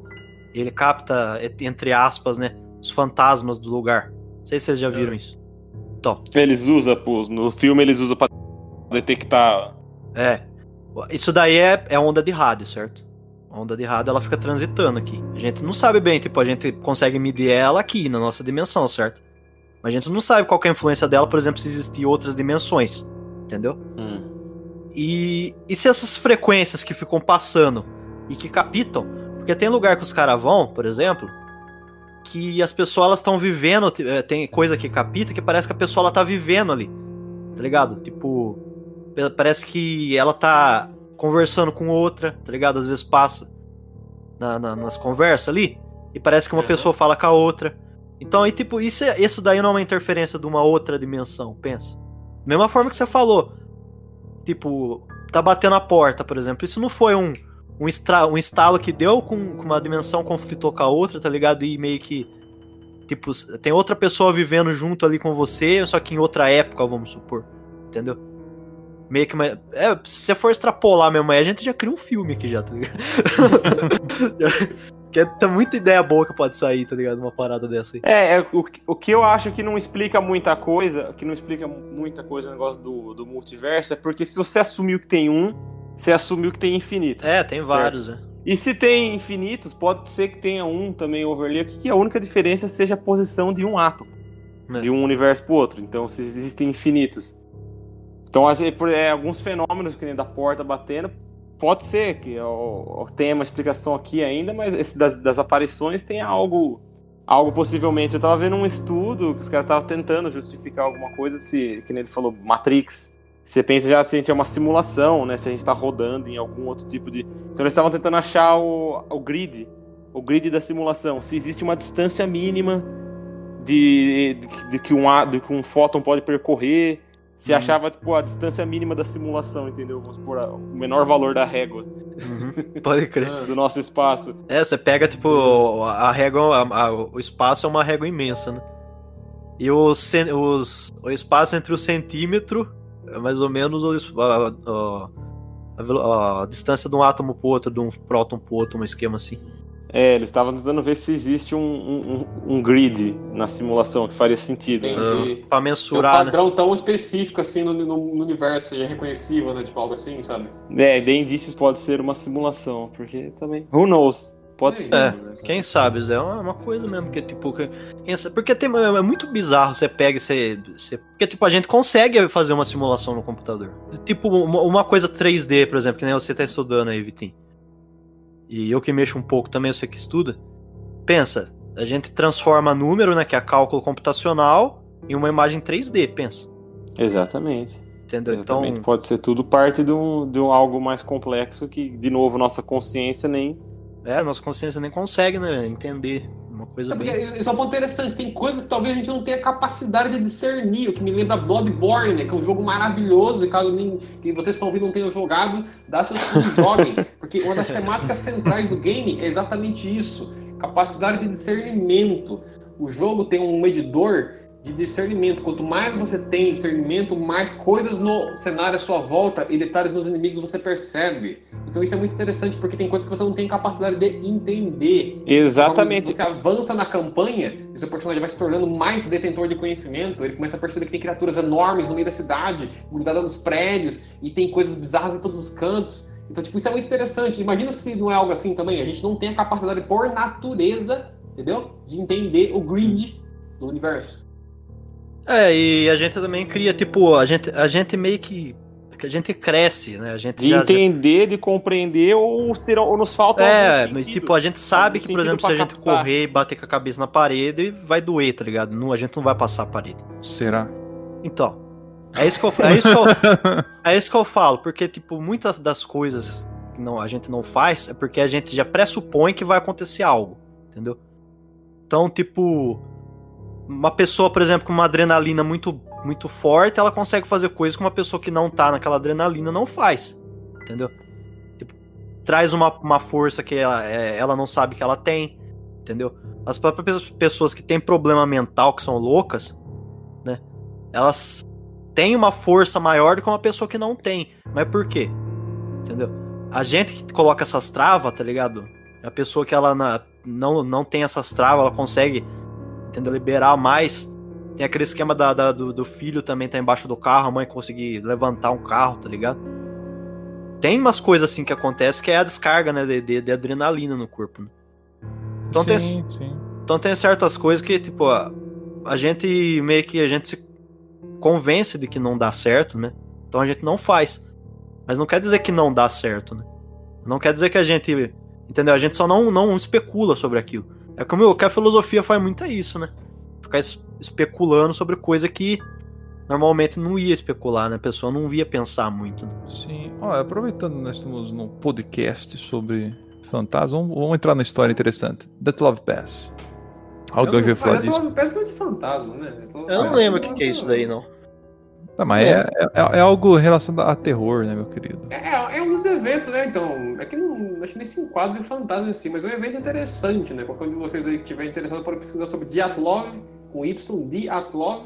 Ele capta, entre aspas, né? Os fantasmas do lugar. Não sei se vocês já viram isso. Então, Eles usam, pô, no filme eles usam pra detectar. é. Isso daí é, é onda de rádio, certo? A onda de rádio ela fica transitando aqui. A gente não sabe bem, tipo, a gente consegue medir ela aqui na nossa dimensão, certo? Mas a gente não sabe qual que é a influência dela, por exemplo, se existir outras dimensões. Entendeu? E, e se essas frequências que ficam passando e que captam, porque tem lugar que os caras vão, por exemplo, que as pessoas elas estão vivendo, eh, tem coisa que capta que parece que a pessoa ela tá vivendo ali, tá ligado? Tipo, parece que ela tá conversando com outra, tá ligado? Às vezes passa na- na- nas conversas ali e parece que uma pessoa fala com a outra. Então, aí, tipo, isso, é- isso daí não é uma interferência de uma outra dimensão, pensa. Mesma forma que você falou. Tipo, tá batendo a porta, por exemplo. Isso não foi um, um, estra, um estalo que deu com, com uma dimensão conflitou com a outra, tá ligado? E meio que. Tipo, tem outra pessoa vivendo junto ali com você, só que em outra época, vamos supor. Entendeu? Meio que. uma- É, se você for extrapolar mesmo, aí a gente já cria um filme aqui já, tá ligado? *laughs* Porque tá muita ideia boa que pode sair, tá ligado? Uma parada dessa aí. É, é o, o que eu acho que não explica muita coisa, que não explica muita coisa o negócio do, do multiverso, é porque se você assumiu que tem um, você assumiu que tem infinito. É, tem vários, né? E se tem infinitos, pode ser que tenha um também overlay, que, que a única diferença seja a posição de um átomo. É. De um universo pro outro. Então, se existem infinitos. Então, é, alguns fenômenos, que nem da porta batendo, pode ser que ó, tenha uma explicação aqui ainda, mas esse das, das aparições tem algo algo possivelmente. Eu tava vendo um estudo que os caras estavam tentando justificar alguma coisa, se, que nem ele falou, Matrix. Você pensa já se a gente é uma simulação, né? Se a gente tá rodando em algum outro tipo de. Então eles estavam tentando achar o, o grid, o grid da simulação. Se existe uma distância mínima de, de, de que, um, de que um fóton pode percorrer. Se Uhum. achava tipo, a distância mínima da simulação, entendeu? Vamos supor, o menor valor da régua Uhum. Pode crer. Do nosso espaço. É, você pega, tipo, a régua, a- a- o espaço é uma régua imensa, né? E o espaço entre o centímetro é mais ou menos a, a- a distância de um átomo pro outro, de um próton pro outro, um esquema assim. É, eles estavam tentando ver se existe um, um, um- grid na simulação que faria sentido. né? Entendi. Pra Tem um mensurar, né? padrão tão específico assim no, no- no universo, seja reconhecível, né? Tipo algo assim, sabe? É, de indícios pode ser uma simulação, porque também. Who knows? Pode É, ser. É, né? quem sabe, Zé, é uma, coisa mesmo, que tipo, que- porque tem, é muito bizarro você pega e você, você- Porque, tipo, a gente consegue fazer uma simulação no computador. Tipo, uma, uma coisa 3D, por exemplo, que nem você tá estudando aí, Vitinho. E eu que mexo um pouco também, você que estuda. Pensa, a gente transforma número, né, que é cálculo computacional, em uma imagem 3D, pensa. Exatamente. Entendeu? Exatamente. Então, Pode ser tudo parte de, um, de um algo mais complexo que, de novo, nossa consciência nem. É, nossa consciência nem consegue, né, entender. Uma coisa É bem. isso é um ponto interessante. Tem coisas que talvez a gente não tenha capacidade de discernir. O que me lembra Bloodborne, né? Que é um jogo maravilhoso. E caso nem, que vocês estão ouvindo não tenham jogado, dá seus joguem. *laughs* Porque uma das temáticas centrais do game é exatamente isso: capacidade de discernimento. O jogo tem um medidor de discernimento. Quanto mais você tem discernimento, mais coisas no cenário à sua volta e detalhes nos inimigos você percebe. Então isso é muito interessante porque tem coisas que você não tem capacidade de entender. Exatamente. Você avança na campanha, e seu personagem vai se tornando mais detentor de conhecimento, ele começa a perceber que tem criaturas enormes no meio da cidade, grudadas nos prédios, e tem coisas bizarras em todos os cantos. Então, tipo, isso é muito interessante. Imagina se não é algo assim também. A gente não tem a capacidade por natureza, entendeu? De entender o grid do universo. É, e a gente também cria, tipo, a gente, a gente meio que. que a gente cresce, né? A gente De já- já- entender, de compreender, ou, ser, ou nos falta É, algum mas tipo, a gente sabe que, por exemplo, se a gente captar. correr e bater com a cabeça na parede, vai doer, tá ligado? Não, a gente não vai passar a parede. Será? Então, é isso que eu, é isso que eu, *laughs* é isso que eu falo, porque, tipo, muitas das coisas que não, a gente não faz é porque a gente já pressupõe que vai acontecer algo, entendeu? Então, tipo, uma pessoa, por exemplo, com uma adrenalina muito, muito forte, ela consegue fazer coisas que uma pessoa que não tá naquela adrenalina não faz, entendeu? Tipo, traz uma, uma força que ela, é, ela não sabe que ela tem, entendeu? As próprias pessoas que têm problema mental, que são loucas, né? Elas têm uma força maior do que uma pessoa que não tem. Mas por quê? Entendeu? A gente que coloca essas travas, tá ligado? A pessoa que ela na- não, não tem essas travas, ela consegue, entendeu? Liberar mais. Tem aquele esquema da, da- do, do filho também tá embaixo do carro, a mãe conseguir levantar um carro, tá ligado? Tem umas coisas assim que acontece que é a descarga, né, de, de- de adrenalina no corpo. Né? Então tem, sim, sim. então tem certas coisas que, tipo, a, a gente meio que a gente se convence de que não dá certo, né? Então a gente não faz. Mas não quer dizer que não dá certo, né? Não quer dizer que a gente. Entendeu? A gente só não, não especula sobre aquilo. É como eu- que a filosofia faz muito é isso, né? Ficar es- especulando sobre coisa que normalmente não ia especular, né? A pessoa não ia pensar muito. Né? Sim. Olha, aproveitando que nós estamos num podcast sobre fantasmas, vamos, vamos entrar na história interessante. Death Love Pass. Alguém Eu vai falar Ah, disso? eu peço de fantasma, né? Eu não lembro o que, que é isso daí, não. Tá, mas é, é, é algo relacionado a terror, né, meu querido? É, é um dos eventos, né? Então, é que não, acho nem se enquadra em fantasma em si, mas é um evento interessante, né? Qualquer um de vocês aí que estiver interessado pode pesquisar sobre Diatlov, com Y, Diatlov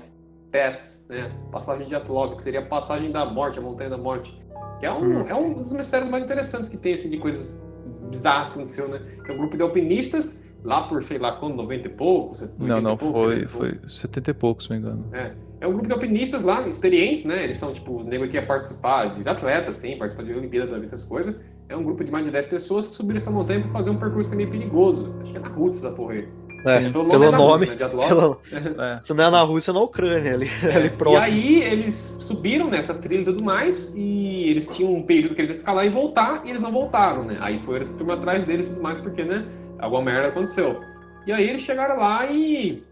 Pass, né? Passagem de Diatlov, que seria a passagem da morte, a montanha da morte. Que é um, Hum. é um dos mistérios mais interessantes que tem, assim, de coisas bizarras que aconteceu, né? Que é um grupo de alpinistas, lá por, sei lá, quando, 90 e poucos? Não, não, foi, foi 70 e poucos, se não me engano. É. É um grupo de alpinistas lá, experientes, né? Eles são, tipo, o nego que ia participar de atletas, sim, participar de Olimpíada, essas coisas. É um grupo de mais de 10 pessoas que subiram essa montanha para fazer um percurso que é meio perigoso. Acho que é na Rússia essa porra aí. É, Sim, pelo nome, pelo Rússia, né, de Atlov. pelo- *laughs* É. Se não é na Rússia, é na Ucrânia, ali, É, ali E próximo. aí eles subiram nessa trilha e tudo mais, e eles tinham um período que eles iam ficar lá e voltar, e eles não voltaram, né? Aí foi essa turma atrás deles e tudo mais, porque, né, alguma merda aconteceu. E aí eles chegaram lá e,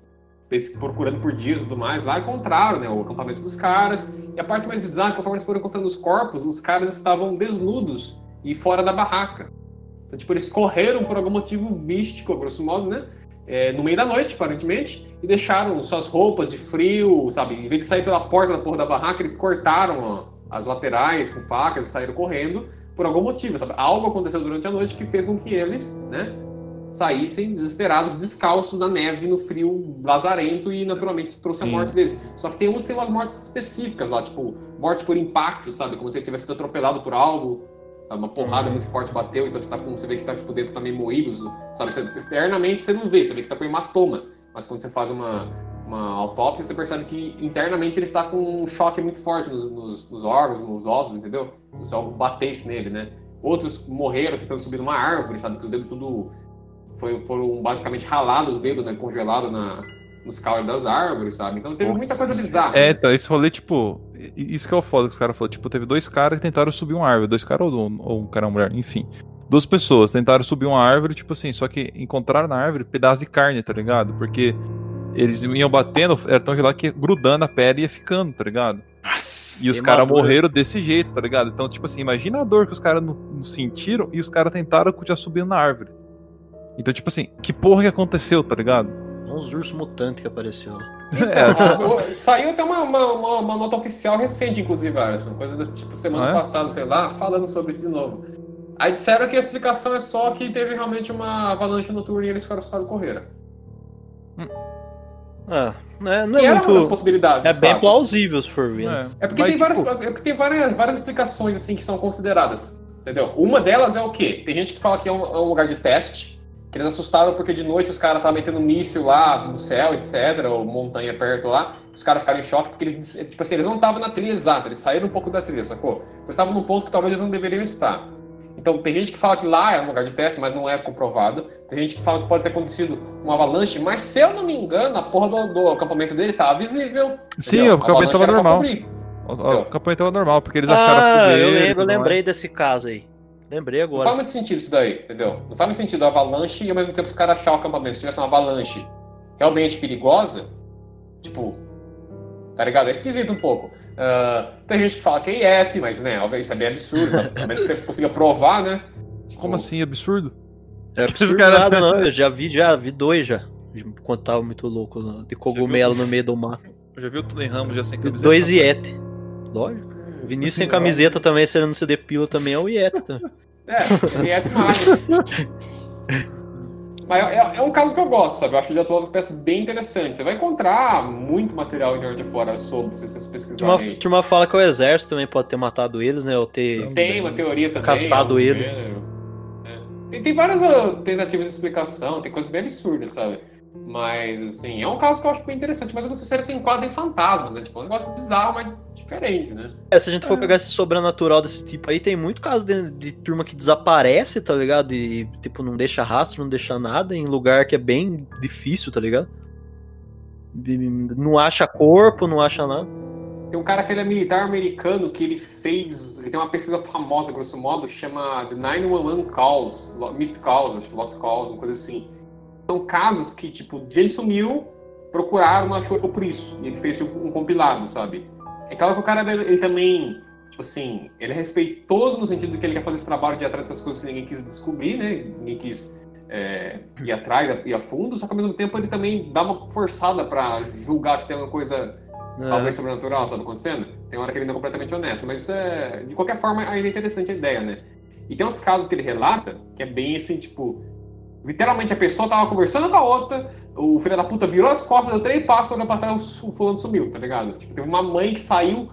procurando por dias e tudo mais, lá encontraram, né, o acampamento dos caras. E a parte mais bizarra, conforme eles foram encontrando os corpos, os caras estavam desnudos e fora da barraca. Então, tipo, eles correram por algum motivo místico, grosso modo, né? é, no meio da noite, aparentemente, e deixaram suas roupas de frio, sabe? Em vez de sair pela porta da porra da barraca, eles cortaram ó, as laterais com facas e saíram correndo por algum motivo, sabe? Algo aconteceu durante a noite que fez com que eles, né, saíssem desesperados, descalços na neve, no frio lazarento e naturalmente isso trouxe a Sim. morte deles. Só que tem uns que tem umas mortes específicas lá, tipo, morte por impacto, sabe? Como se ele tivesse sido atropelado por algo, sabe? Uma porrada muito forte bateu, então você tá com, você vê que tá tipo dentro tá meio moído, sabe? Você, externamente você não vê, você vê que tá com hematoma, mas quando você faz uma uma autópsia, você percebe que internamente ele está com um choque muito forte nos, nos, nos órgãos, nos ossos, entendeu? Como se algo batesse nele, né? Outros morreram tentando subir numa árvore, sabe? Que os dedos tudo foi, foram basicamente ralados os dedos, né? Congelados na, nos caules das árvores, sabe? Então teve muita coisa bizarra. É, então, esse rolê, tipo. Isso que é o foda que os caras falaram. Tipo, teve dois caras que tentaram subir uma árvore. Dois caras ou, ou um cara e uma mulher, enfim. Duas pessoas tentaram subir uma árvore, tipo assim, só que encontraram na árvore pedaço de carne, tá ligado? Porque eles iam batendo, era tão gelado que grudando a pele e ia ficando, tá ligado? Nossa. E os caras morreram desse jeito, tá ligado? Então, tipo assim, imagina a dor que os caras não, não sentiram e os caras tentaram já subindo na árvore. Então, tipo assim, que porra que aconteceu, tá ligado? Uns ursos mutantes que apareceu. Então, ó, saiu até uma, uma, uma- uma nota oficial recente, inclusive, Alisson. Coisa da tipo semana Ah, é? passada, sei lá, falando sobre isso de novo. Aí disseram que a explicação é só que teve realmente uma avalanche noturna e eles ficaram assustados e correram. Ah, não é, não Que é era uma das muito. possibilidades. É bem fato. plausível se for ver. né? É porque Mas, tem, várias, tipo, é porque tem várias, várias explicações assim que são consideradas. Entendeu? Uma delas é o quê? Tem gente que fala que é um, é um lugar de teste, que eles assustaram porque de noite os caras estavam metendo míssil lá no céu, etc., ou montanha perto lá. Os caras ficaram em choque porque eles, tipo assim, eles não estavam na trilha exata, eles saíram um pouco da trilha, sacou? Eles estavam num ponto que talvez eles não deveriam estar. Então tem gente que fala que lá é um lugar de teste, mas não é comprovado. Tem gente que fala que pode ter acontecido uma avalanche, mas se eu não me engano, a porra do, do acampamento deles estava visível. Sim, entendeu? o acampamento A tava avalanche era pra normal. O, o acampamento tava normal, porque eles acharam a Ah, fogueira eu lembro, eu tudo mais. lembrei desse caso aí. Lembrei Não faz agora. muito sentido isso daí, entendeu? Não faz muito sentido a avalanche e ao mesmo tempo os caras achar o acampamento. Se tivesse uma avalanche realmente perigosa, tipo, tá ligado? É esquisito um pouco. Ah, tem gente que fala que é Yeti, mas né, obviamente isso é bem absurdo, tá? a menos que você consiga provar, né? Tipo, Como assim, absurdo? É absurdo cara- nada, não. Eu já vi, já vi dois já. Quando tava muito louco, né, de cogumelo no meio do mato. Eu já vi o Tony Ramos já sem camiseta. Dois Yeti. Lógico. O Vinícius sem camiseta também, se ele não se depila também, é o Yeti também. *laughs* É, Yeti mais. Mas é, é um caso que eu gosto, sabe? Eu acho o Diatlov uma peça bem interessante. Você vai encontrar muito material de onde fora sobre, se vocês A pesquisarem. turma, turma fala que o exército também pode ter matado eles, né? Ou ter. Tem uma teoria também. Caçado algum ele. É. Tem, tem várias ah, tentativas de explicação, tem coisas bem absurdas, sabe? Mas, assim, é um caso que eu acho bem interessante, mas eu não sei se ele se enquadra em fantasma, né? Tipo, é um negócio bizarro, mas diferente, né? É, se a gente for pegar esse sobrenatural desse tipo aí, tem muito caso de, de turma que desaparece, tá ligado? E, tipo, não deixa rastro, não deixa nada, em lugar que é bem difícil, tá ligado? Não acha corpo, não acha nada. Tem um cara que ele é militar americano que ele fez. Ele tem uma pesquisa famosa, grosso modo, que chama The 911 Calls, Missed Calls, acho que Lost Calls, uma coisa assim. São casos que, tipo, gente sumiu, procuraram, não achou por isso. E ele fez tipo, um compilado, sabe? É claro que o cara ele também, tipo assim, ele é respeitoso no sentido de que ele quer fazer esse trabalho de ir atrás dessas coisas que ninguém quis descobrir, né? Ninguém quis é, ir atrás, ir a fundo, só que ao mesmo tempo ele também dá uma forçada pra julgar que tem uma coisa É. talvez sobrenatural, sabe acontecendo? Tem hora que ele não é completamente honesto, mas isso é. De qualquer forma, ainda é interessante a ideia, né? E tem uns casos que ele relata que é bem assim, tipo. Literalmente a pessoa tava conversando com a outra, o filho da puta virou as costas, deu três passos, olhou pra trás, o fulano sumiu, tá ligado? Tipo, teve uma mãe que saiu,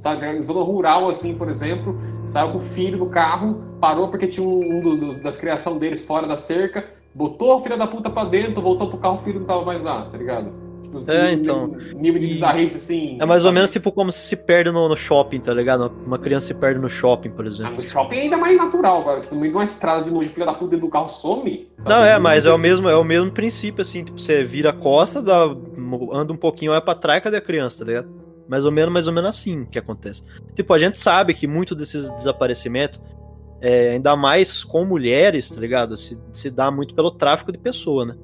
sabe, em zona rural, assim, por exemplo, saiu com o filho do carro, parou porque tinha um, um do- das criação deles fora da cerca, botou a filha da puta pra dentro, voltou pro carro, o filho não tava mais lá, tá ligado? Tipo, É, nível- então. Nível de bizarrice, assim. É mais ou menos tipo como se se perde no, no shopping, tá ligado? Uma criança se perde no shopping, por Ah, exemplo. no shopping é ainda mais natural, agora. Tipo, no meio de uma estrada de noite, filha da puta dentro do carro some. sabe? Não, é, mas é o Assim. mesmo, é o mesmo princípio, assim, tipo, você vira a costa, dá, anda um pouquinho, olha pra trás, cadê a criança, tá ligado? Mais ou menos, mais ou menos assim que acontece. Tipo, a gente sabe que muito desses desaparecimentos, é, ainda mais com mulheres, tá ligado? Se, se dá muito pelo tráfico de pessoa, né?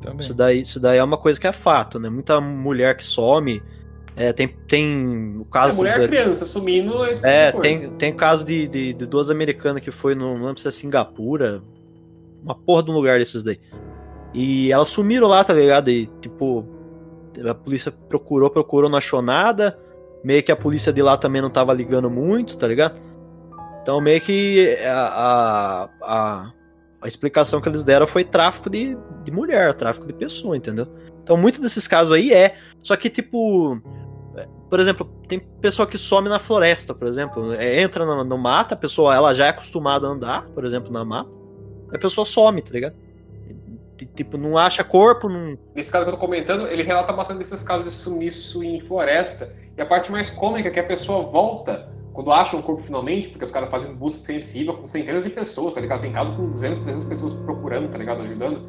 Também. Isso daí, isso daí é uma coisa que é fato, né? Muita mulher que some, é, tem, tem o É, caso... mulher da- criança sumindo. esse tipo É, tem, tem caso de, de, de duas americanas que foi, no, não lembro se é Singapura, uma porra de um lugar desses daí. E elas sumiram lá, tá ligado? E, tipo, a polícia procurou, procurou, não achou nada. Meio que a polícia de lá também não tava ligando muito, tá ligado? Então, meio que a, a, a, a explicação que eles deram foi tráfico de, de mulher, tráfico de pessoa, entendeu? Então, muito desses casos aí é. Só que, tipo, por exemplo, tem pessoa que some na floresta, por exemplo, é, entra no, no mato, a pessoa ela já é acostumada a andar, por exemplo, na mata, a pessoa some, tá ligado? Tipo, não acha corpo, não. Nesse caso que eu tô comentando, ele relata bastante desses casos de sumiço em floresta. E a parte mais cômica é que a pessoa volta quando acha o corpo finalmente, porque os caras fazem busca extensiva com centenas de pessoas, tá ligado? Tem caso com 200, 300 pessoas procurando, tá ligado? Ajudando.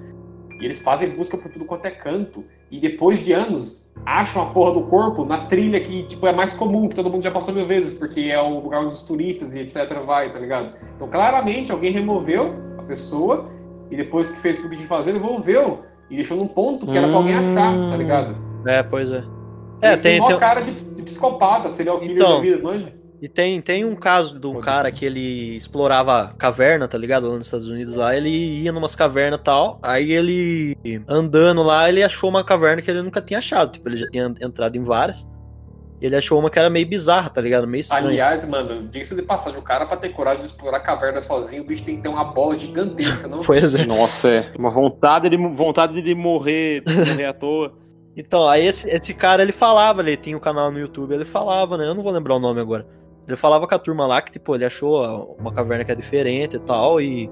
E eles fazem busca por tudo quanto é canto. E depois de anos, acham a porra do corpo na trilha que, tipo, é mais comum, que todo mundo já passou mil vezes, porque é o lugar onde os turistas e etc vai, tá ligado? Então, claramente, alguém removeu a pessoa e depois que fez o que o bichinho fazer, devolveu e deixou num ponto que era pra alguém achar, tá ligado? É, pois é. É, Eles tem, uma tem, cara de, de psicopata, seria o killer Então, da vida, manja? E tem, tem um caso de um cara que ele explorava caverna, tá ligado? Lá nos Estados Unidos lá, ele ia numas cavernas e tal, aí ele andando lá, ele achou uma caverna que ele nunca tinha achado, tipo, ele já tinha entrado em várias. Ele achou uma que era meio bizarra, tá ligado? Meio estranha. Aliás, mano, diga-se de passagem, o cara pra ter coragem de explorar a caverna sozinho, o bicho tem que ter uma bola gigantesca, não? *laughs* Pois é. Nossa, é. Uma vontade de, vontade de morrer, de morrer à toa. *laughs* Então, aí esse, esse cara, ele falava, ele tinha um canal no YouTube, ele falava, né? Eu não vou lembrar o nome agora. Ele falava com a turma lá que, tipo, ele achou uma caverna que é diferente e tal, e,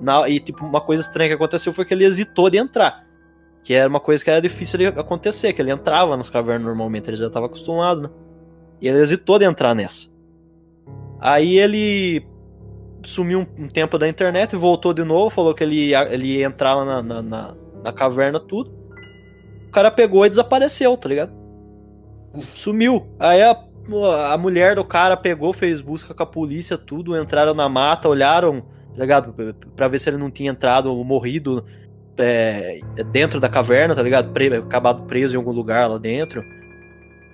na, e tipo, uma coisa estranha que aconteceu foi que ele hesitou de entrar. Que era uma coisa que era difícil de acontecer, que ele entrava nas cavernas normalmente, ele já estava acostumado, né? E ele hesitou de entrar nessa. Aí ele sumiu um, um tempo da internet e voltou de novo, falou que ele ia, ele ia entrar lá na, na, na, na caverna, tudo. O cara pegou e desapareceu, tá ligado? Sumiu. Aí a, a mulher do cara pegou, fez busca com a polícia, tudo, entraram na mata, olharam, tá ligado? Pra ver se ele não tinha entrado ou morrido é, dentro da caverna, tá ligado? Pre, acabado preso em algum lugar lá dentro.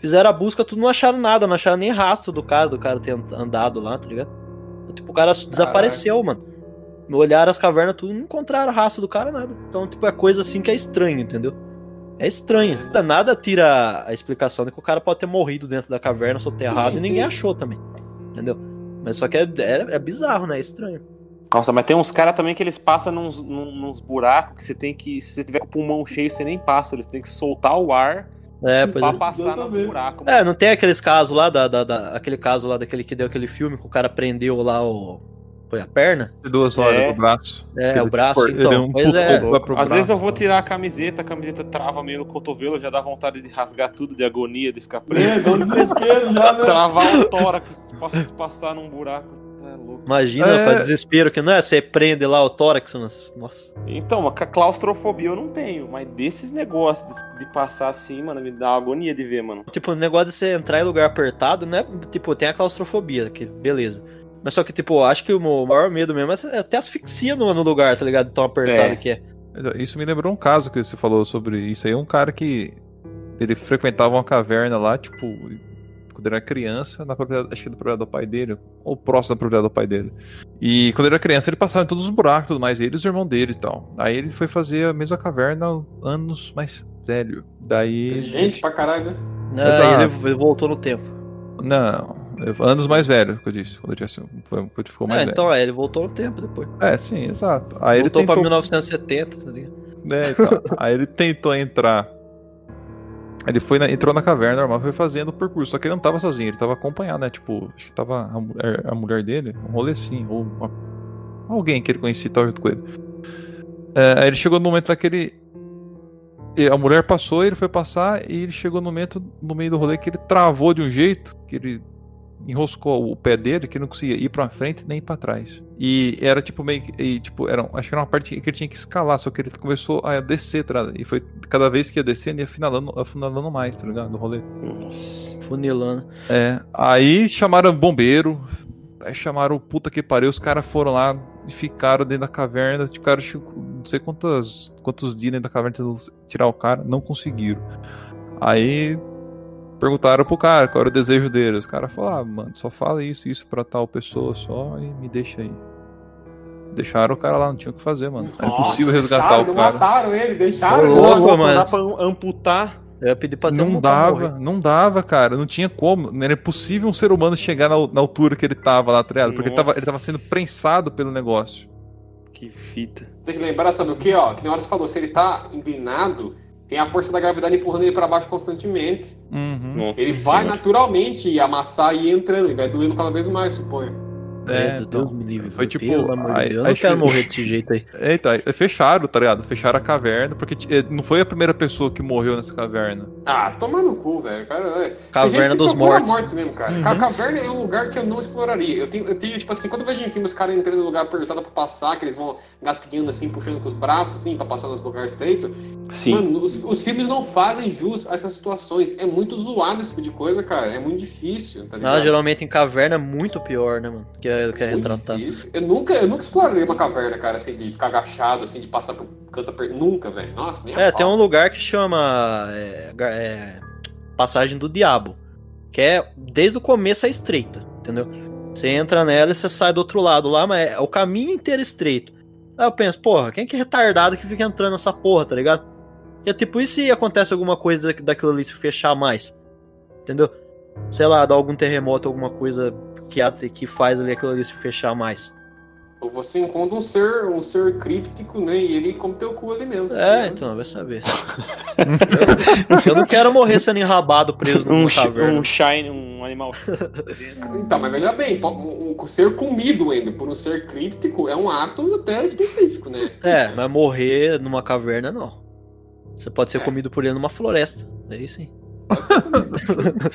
Fizeram a busca, tudo não acharam nada, não acharam nem rastro do cara, do cara ter andado lá, tá ligado? Tipo, o cara desapareceu, mano. Olharam as cavernas, tudo, não encontraram rastro do cara, nada. Então, tipo, é coisa assim que é estranho, entendeu? É estranho. Nada tira a explicação de que o cara pode ter morrido dentro da caverna soterrado e ninguém achou também. Entendeu? Mas só que é, é, é bizarro, né? É estranho. Nossa, mas tem uns caras também que eles passam nos, nos buracos que você tem que. Se você tiver com o pulmão cheio, você nem passa. Eles têm que soltar o ar É, pra é. passar no buraco. É, não tem aqueles casos lá, da, da, da- aquele caso lá daquele que deu aquele filme que o cara prendeu lá o. Foi a perna? Duas horas É. o braço. É, Ele- o braço, então. um pois é. Às braço. vezes eu vou tirar a camiseta, a camiseta trava meio no cotovelo, já dá vontade de rasgar tudo de agonia, de ficar preso. É, dá um desespero já, né? Travar o tórax, pass- passar num buraco. É louco. Imagina, É. pra desespero que não é? Você prende lá o tórax, mas. Nossa. Então, a claustrofobia eu não tenho, mas desses negócios de, de passar assim, mano, me dá uma agonia de ver, mano. Tipo, o negócio de você entrar em lugar apertado, né? Tipo, tem a claustrofobia, que beleza. Mas só que, tipo, acho que o maior medo mesmo é até asfixia no, no lugar, tá ligado? Tão apertado É. que é. Isso me lembrou um caso que você falou sobre isso aí. Um cara que ele frequentava uma caverna lá, tipo, quando ele era criança, na propriedade, acho que da propriedade do pai dele, ou próximo da propriedade do pai dele. E quando ele era criança, ele passava em todos os buracos e tudo mais, ele e os irmãos dele e tal. Aí ele foi fazer a mesma caverna anos mais velho. Daí. Gente pra caralho, né? Exato. aí ele, ele voltou no tempo. Não, anos mais velho, que eu disse, quando eu disse, foi, quando ficou mais É, velho. então é, ele voltou no tempo depois. É, sim, exato. Aí voltou ele pra tentou 1970, tá ligado? É, então. *laughs* Aí ele tentou entrar Ele foi na- entrou na caverna normal, foi fazendo o percurso. Só que ele não tava sozinho, ele tava acompanhado, né? Tipo, acho que tava a mulher, a mulher dele, um rolê assim, ou uma- alguém que ele conhecia tava junto com ele. É, aí ele chegou no momento lá que ele. e A mulher passou, ele foi passar, e ele chegou no momento, no meio do rolê, que ele travou de um jeito, que ele enroscou o pé dele, que não conseguia ir pra frente nem pra trás. E era tipo meio que. e, tipo, era, acho que era uma parte que ele tinha que escalar, só que ele começou a descer, tá ligado? E foi cada vez que ia descendo, ia afinalando, afinalando mais, tá ligado? Do rolê. Nossa. Funilando. É. Aí chamaram bombeiro. Aí chamaram o puta que pariu. Os caras foram lá e ficaram dentro da caverna. Ficaram tipo, não sei quantas, quantos dias dentro da caverna tentando tirar o cara. Não conseguiram. Aí perguntaram pro cara qual era o desejo dele. Os caras falaram, ah, mano, só fala isso, isso pra tal pessoa só e me deixa aí. Deixaram o cara lá, não tinha o que fazer, mano. Era impossível resgatar cara, o não cara. mataram ele, deixaram ele. louco, Não, mano. dá pra amputar. Eu ia pedir pra Não dava, morrer. não dava, cara. Não tinha como. Não era impossível um ser humano chegar na, na altura que ele tava lá, tá ligado? Porque ele tava, ele tava sendo prensado pelo negócio. Que fita. Tem que lembrar, sabe o que, ó? Que na hora você falou, se ele tá inclinado, tem a força da gravidade empurrando ele pra baixo constantemente. Uhum. Nossa Ele vai naturalmente amassar e ir entrando, e vai doendo cada vez mais, suponho. É, É, Deus me livre. foi tipo, Pelo amor de aí- Deus. Eu aí não quero morrer desse jeito aí. Eita, aí fecharam, tá ligado? Fecharam a caverna, porque eh, não foi a primeira pessoa que morreu nessa caverna. Ah, toma no cu, velho. Cara, é. Caverna dos Mortos. a morte mesmo, cara. Ca- Caverna é um lugar que eu não exploraria. Eu tenho, eu tenho tipo assim, quando eu vejo em filme os caras entrando no lugar apertado pra passar, que eles vão gatinhando assim, puxando com os braços, assim, pra passar nos lugares estreitos. Sim. Mano, os, os filmes não fazem jus a essas situações. É muito zoado esse tipo de coisa, cara. É muito difícil, tá ligado? Ah, geralmente em caverna é muito pior, né, mano? Que é, que é Muito retratado. difícil. Eu nunca, eu nunca exploraria uma caverna, cara, assim, de ficar agachado, assim, de passar por canto apertado. Nunca, velho. Nossa, nem É, tem um lugar que chama é, é, Passagem do Diabo. Que é desde o começo é estreita, entendeu? Você entra nela e você sai do outro lado lá, mas é o caminho inteiro estreito. Aí eu penso, porra, quem que é retardado que fica entrando nessa porra, tá ligado? Porque, tipo, e se acontece alguma coisa da- daquilo ali se fechar mais? Entendeu? Sei lá, dá algum terremoto, alguma coisa que, a- que faz ali aquilo ali se fechar mais. Ou você encontra um ser, um ser críptico, né? E ele come teu cu ali mesmo. É, então, vai saber. eu não quero morrer sendo enrabado preso Um, numa chi- caverna. um shine, um animal. *laughs* Então, mas veja bem, um, um ser comido ainda por um ser críptico é um ato até específico, né? É, mas morrer numa caverna não. Você pode ser É. comido por ele numa floresta. É isso aí. Comido.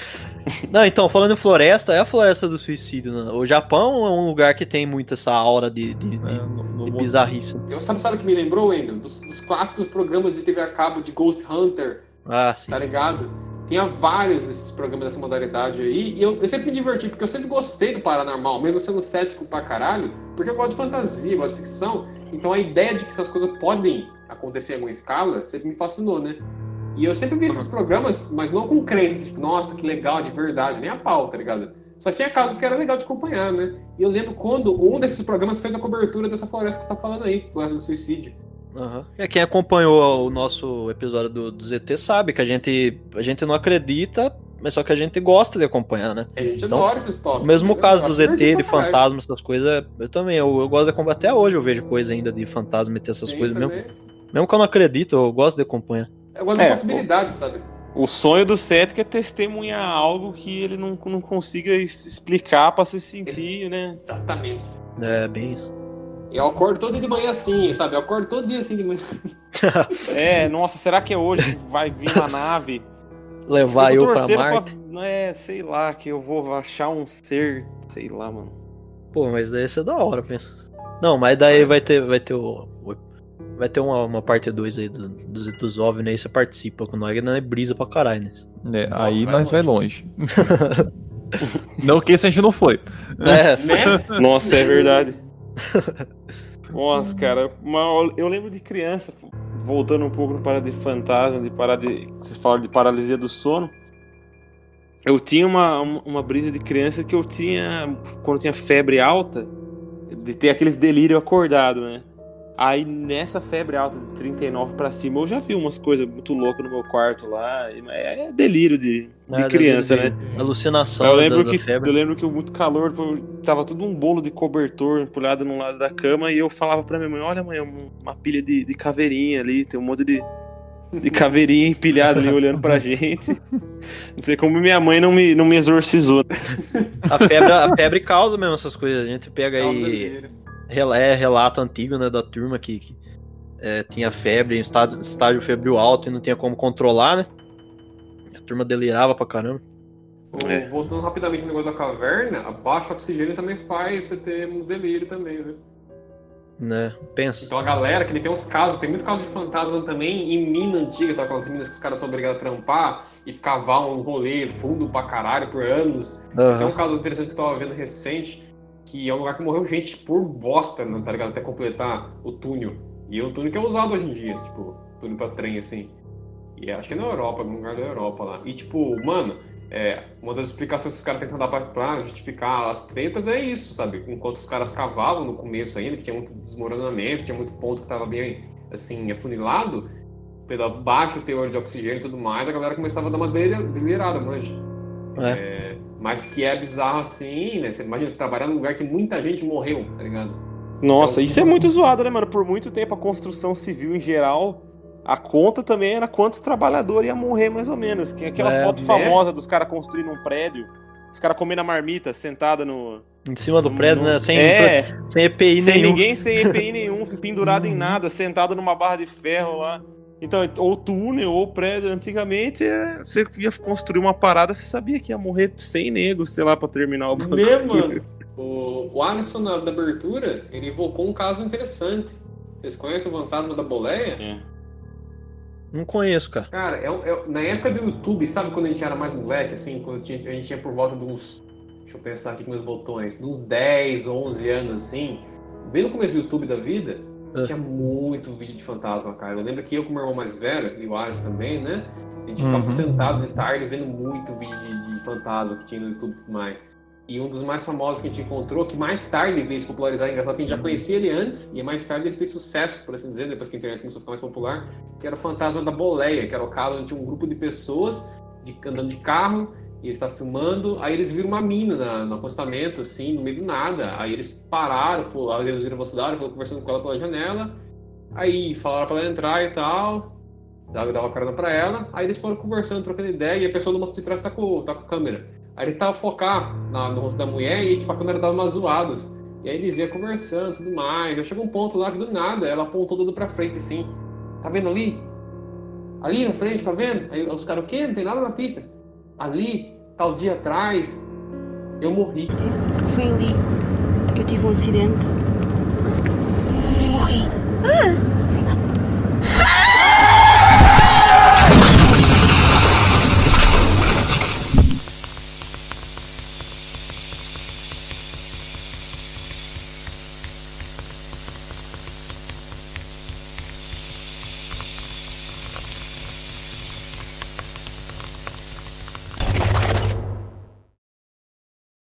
*laughs* Não, então, falando em floresta, é a floresta do suicídio. Né? O Japão é um lugar que tem muito essa aura de, de, de- É, no- no- de bizarrice. Eu sabe, sabe o que me lembrou, Wendel? Dos, dos clássicos programas de TV a cabo de Ghost Hunter, Ah, sim. tá ligado? Tinha vários desses programas dessa modalidade aí, e eu, eu sempre me diverti, porque eu sempre gostei do paranormal, mesmo sendo cético pra caralho, porque eu gosto de fantasia, gosto de ficção, então a ideia de que essas coisas podem acontecer em alguma escala sempre me fascinou, né? E eu sempre vi esses programas, mas não com crenças, tipo, nossa, que legal, de verdade, nem a pau, tá ligado? Só tinha casos que era legal de acompanhar, né? E eu lembro quando um desses programas fez a cobertura dessa floresta que você tá falando aí, Floresta do Suicídio. Aham. É, quem acompanhou o nosso episódio do, do ZT sabe que a gente, a gente não acredita, mas só que a gente gosta de acompanhar, né? A gente Então, adora esses tópicos. O mesmo né? caso do ZT, de fantasma, essas coisas, eu também. Eu, eu gosto de acompanhar. Até hoje eu vejo coisa ainda de fantasma e ter essas Sim, coisas mesmo. Mesmo que eu não acredito, eu gosto de acompanhar. Eu gosto É, de possibilidades, sabe? O sonho do cético é testemunhar algo que ele não, não consiga explicar pra se sentir, né? Exatamente. É, bem isso. Eu acordo todo dia de manhã assim, sabe? Eu acordo todo dia assim de manhã. *laughs* É, nossa, será que é hoje que vai vir uma nave? Levar eu Fico pra Marte. É, sei lá, que eu vou achar um ser, sei lá, mano. Pô, mas daí ia ser da hora, pensa. Não, mas daí vai ter, vai ter o. o- Vai ter uma, uma parte 2 aí do- dos, dos OVNI aí, você participa com nós, que não é brisa pra caralho, né? É, Nossa, aí vai nós vai longe. *laughs* não que esse a gente não foi. É, *laughs* Né? Nossa, é verdade. *laughs* Nossa, cara, mas eu lembro de criança, voltando um pouco no parada de fantasma, de parada de. Vocês falaram de paralisia do sono. Eu tinha uma, uma brisa de criança que eu tinha, quando eu tinha febre alta, de ter aqueles delírio acordado, né? Aí nessa febre alta de 39 pra cima, eu já vi umas coisas muito loucas no meu quarto lá. e- É delírio de, de É, criança, de- né? alucinação Eu da- lembro, da que, febre. eu lembro que muito calor, tava tudo um bolo de cobertor empulhado num lado da cama e eu falava pra minha mãe, olha mãe, um- uma pilha de, de caveirinha ali, tem um monte de, de caveirinha empilhada ali olhando pra gente. *laughs* Não sei como minha mãe não me, não me exorcizou. A febre, a febre causa mesmo essas coisas. A gente pega Causa aí. dele. É relato antigo, né, da turma que, que, é, tinha febre, em estágio, estágio febril alto e não tinha como controlar, né? A turma delirava pra caramba. É. Voltando rapidamente no negócio da caverna, a baixa oxigênio também faz você ter um delírio também, viu? Né? Pensa. Então a galera, que nem tem uns casos, tem muito caso de fantasma também em mina antiga, sabe aquelas minas que os caras são obrigados a trampar e ficar um rolê fundo pra caralho por anos. Tem um caso interessante que eu tava vendo recente, que é um lugar que morreu gente por bosta, né, tá ligado? Até completar o túnel. E é um túnel que é usado hoje em dia, tipo, túnel pra trem, assim. E acho que é na Europa, algum lugar da Europa lá. E tipo, mano, é, uma das explicações que os caras tentam dar pra, pra justificar as tretas é isso, sabe? Enquanto os caras cavavam no começo ainda, que tinha muito desmoronamento, tinha muito ponto que tava bem, assim, afunilado, pelo baixo teor de oxigênio e tudo mais, a galera começava a dar uma delira- delirada, manja. É. Mas que é bizarro assim, né? Você imagina você trabalhar num lugar que muita gente morreu, tá ligado? Nossa, isso é muito zoado, né, mano? Por muito tempo a construção civil em geral, a conta também era quantos trabalhadores iam morrer, mais ou menos. Que é aquela É, foto né? famosa dos caras construindo um prédio, os caras comendo a marmita, sentada no. Em cima do prédio, no- né? Sem, é, sem EPI sem nenhum. ninguém, sem EPI nenhum, *laughs* pendurado em nada, sentado numa barra de ferro lá. Então, ou túnel, ou prédio, antigamente é, você ia construir uma parada, você sabia que ia morrer 100 negros, sei lá, pra terminar o bagulho. Né, mano? O, o Alisson, na da abertura, ele evocou um caso interessante. Vocês conhecem o fantasma da boleia? É. Não conheço, cara. Cara, é, é- na época do YouTube, sabe quando a gente era mais moleque, assim, quando tinha- a gente tinha por volta de uns. Deixa eu pensar aqui com meus botões, uns 10, 11 anos, assim, bem no começo do YouTube da vida, Ah. tinha muito vídeo de fantasma, cara. Eu lembro que eu, com meu irmão mais velho, e o Alisson também, né? A gente ficava Uhum. sentado de tarde vendo muito vídeo de, de fantasma que tinha no YouTube e tudo mais. E um dos mais famosos que a gente encontrou, que mais tarde veio se popularizar, engraçado que a gente já conhecia ele antes, e mais tarde ele fez sucesso, por assim dizer, depois que a internet começou a ficar mais popular, que era o Fantasma da Boleia, que era o caso onde tinha um grupo de pessoas de- andando de carro, e eles estavam filmando, aí eles viram uma mina na- no acostamento, assim, no meio do nada. Aí eles pararam, foram, aí eles viram a velocidade, foram conversando com ela pela janela, aí falaram pra ela entrar e tal, dava, dava carona pra ela, aí eles foram conversando, trocando ideia, e a pessoa do banco de trás tá com, tá com a câmera. Aí ele tava focar na- no rosto da mulher e tipo, a câmera dava umas zoadas. E aí eles iam conversando tudo mais. Já chegou um ponto lá que do nada ela apontou tudo pra frente assim. Tá vendo ali? Ali na frente, tá vendo? Aí os caras, o quê? Não tem nada na pista. Ali, tal dia atrás, eu morri. Foi ali que eu tive um acidente e morri.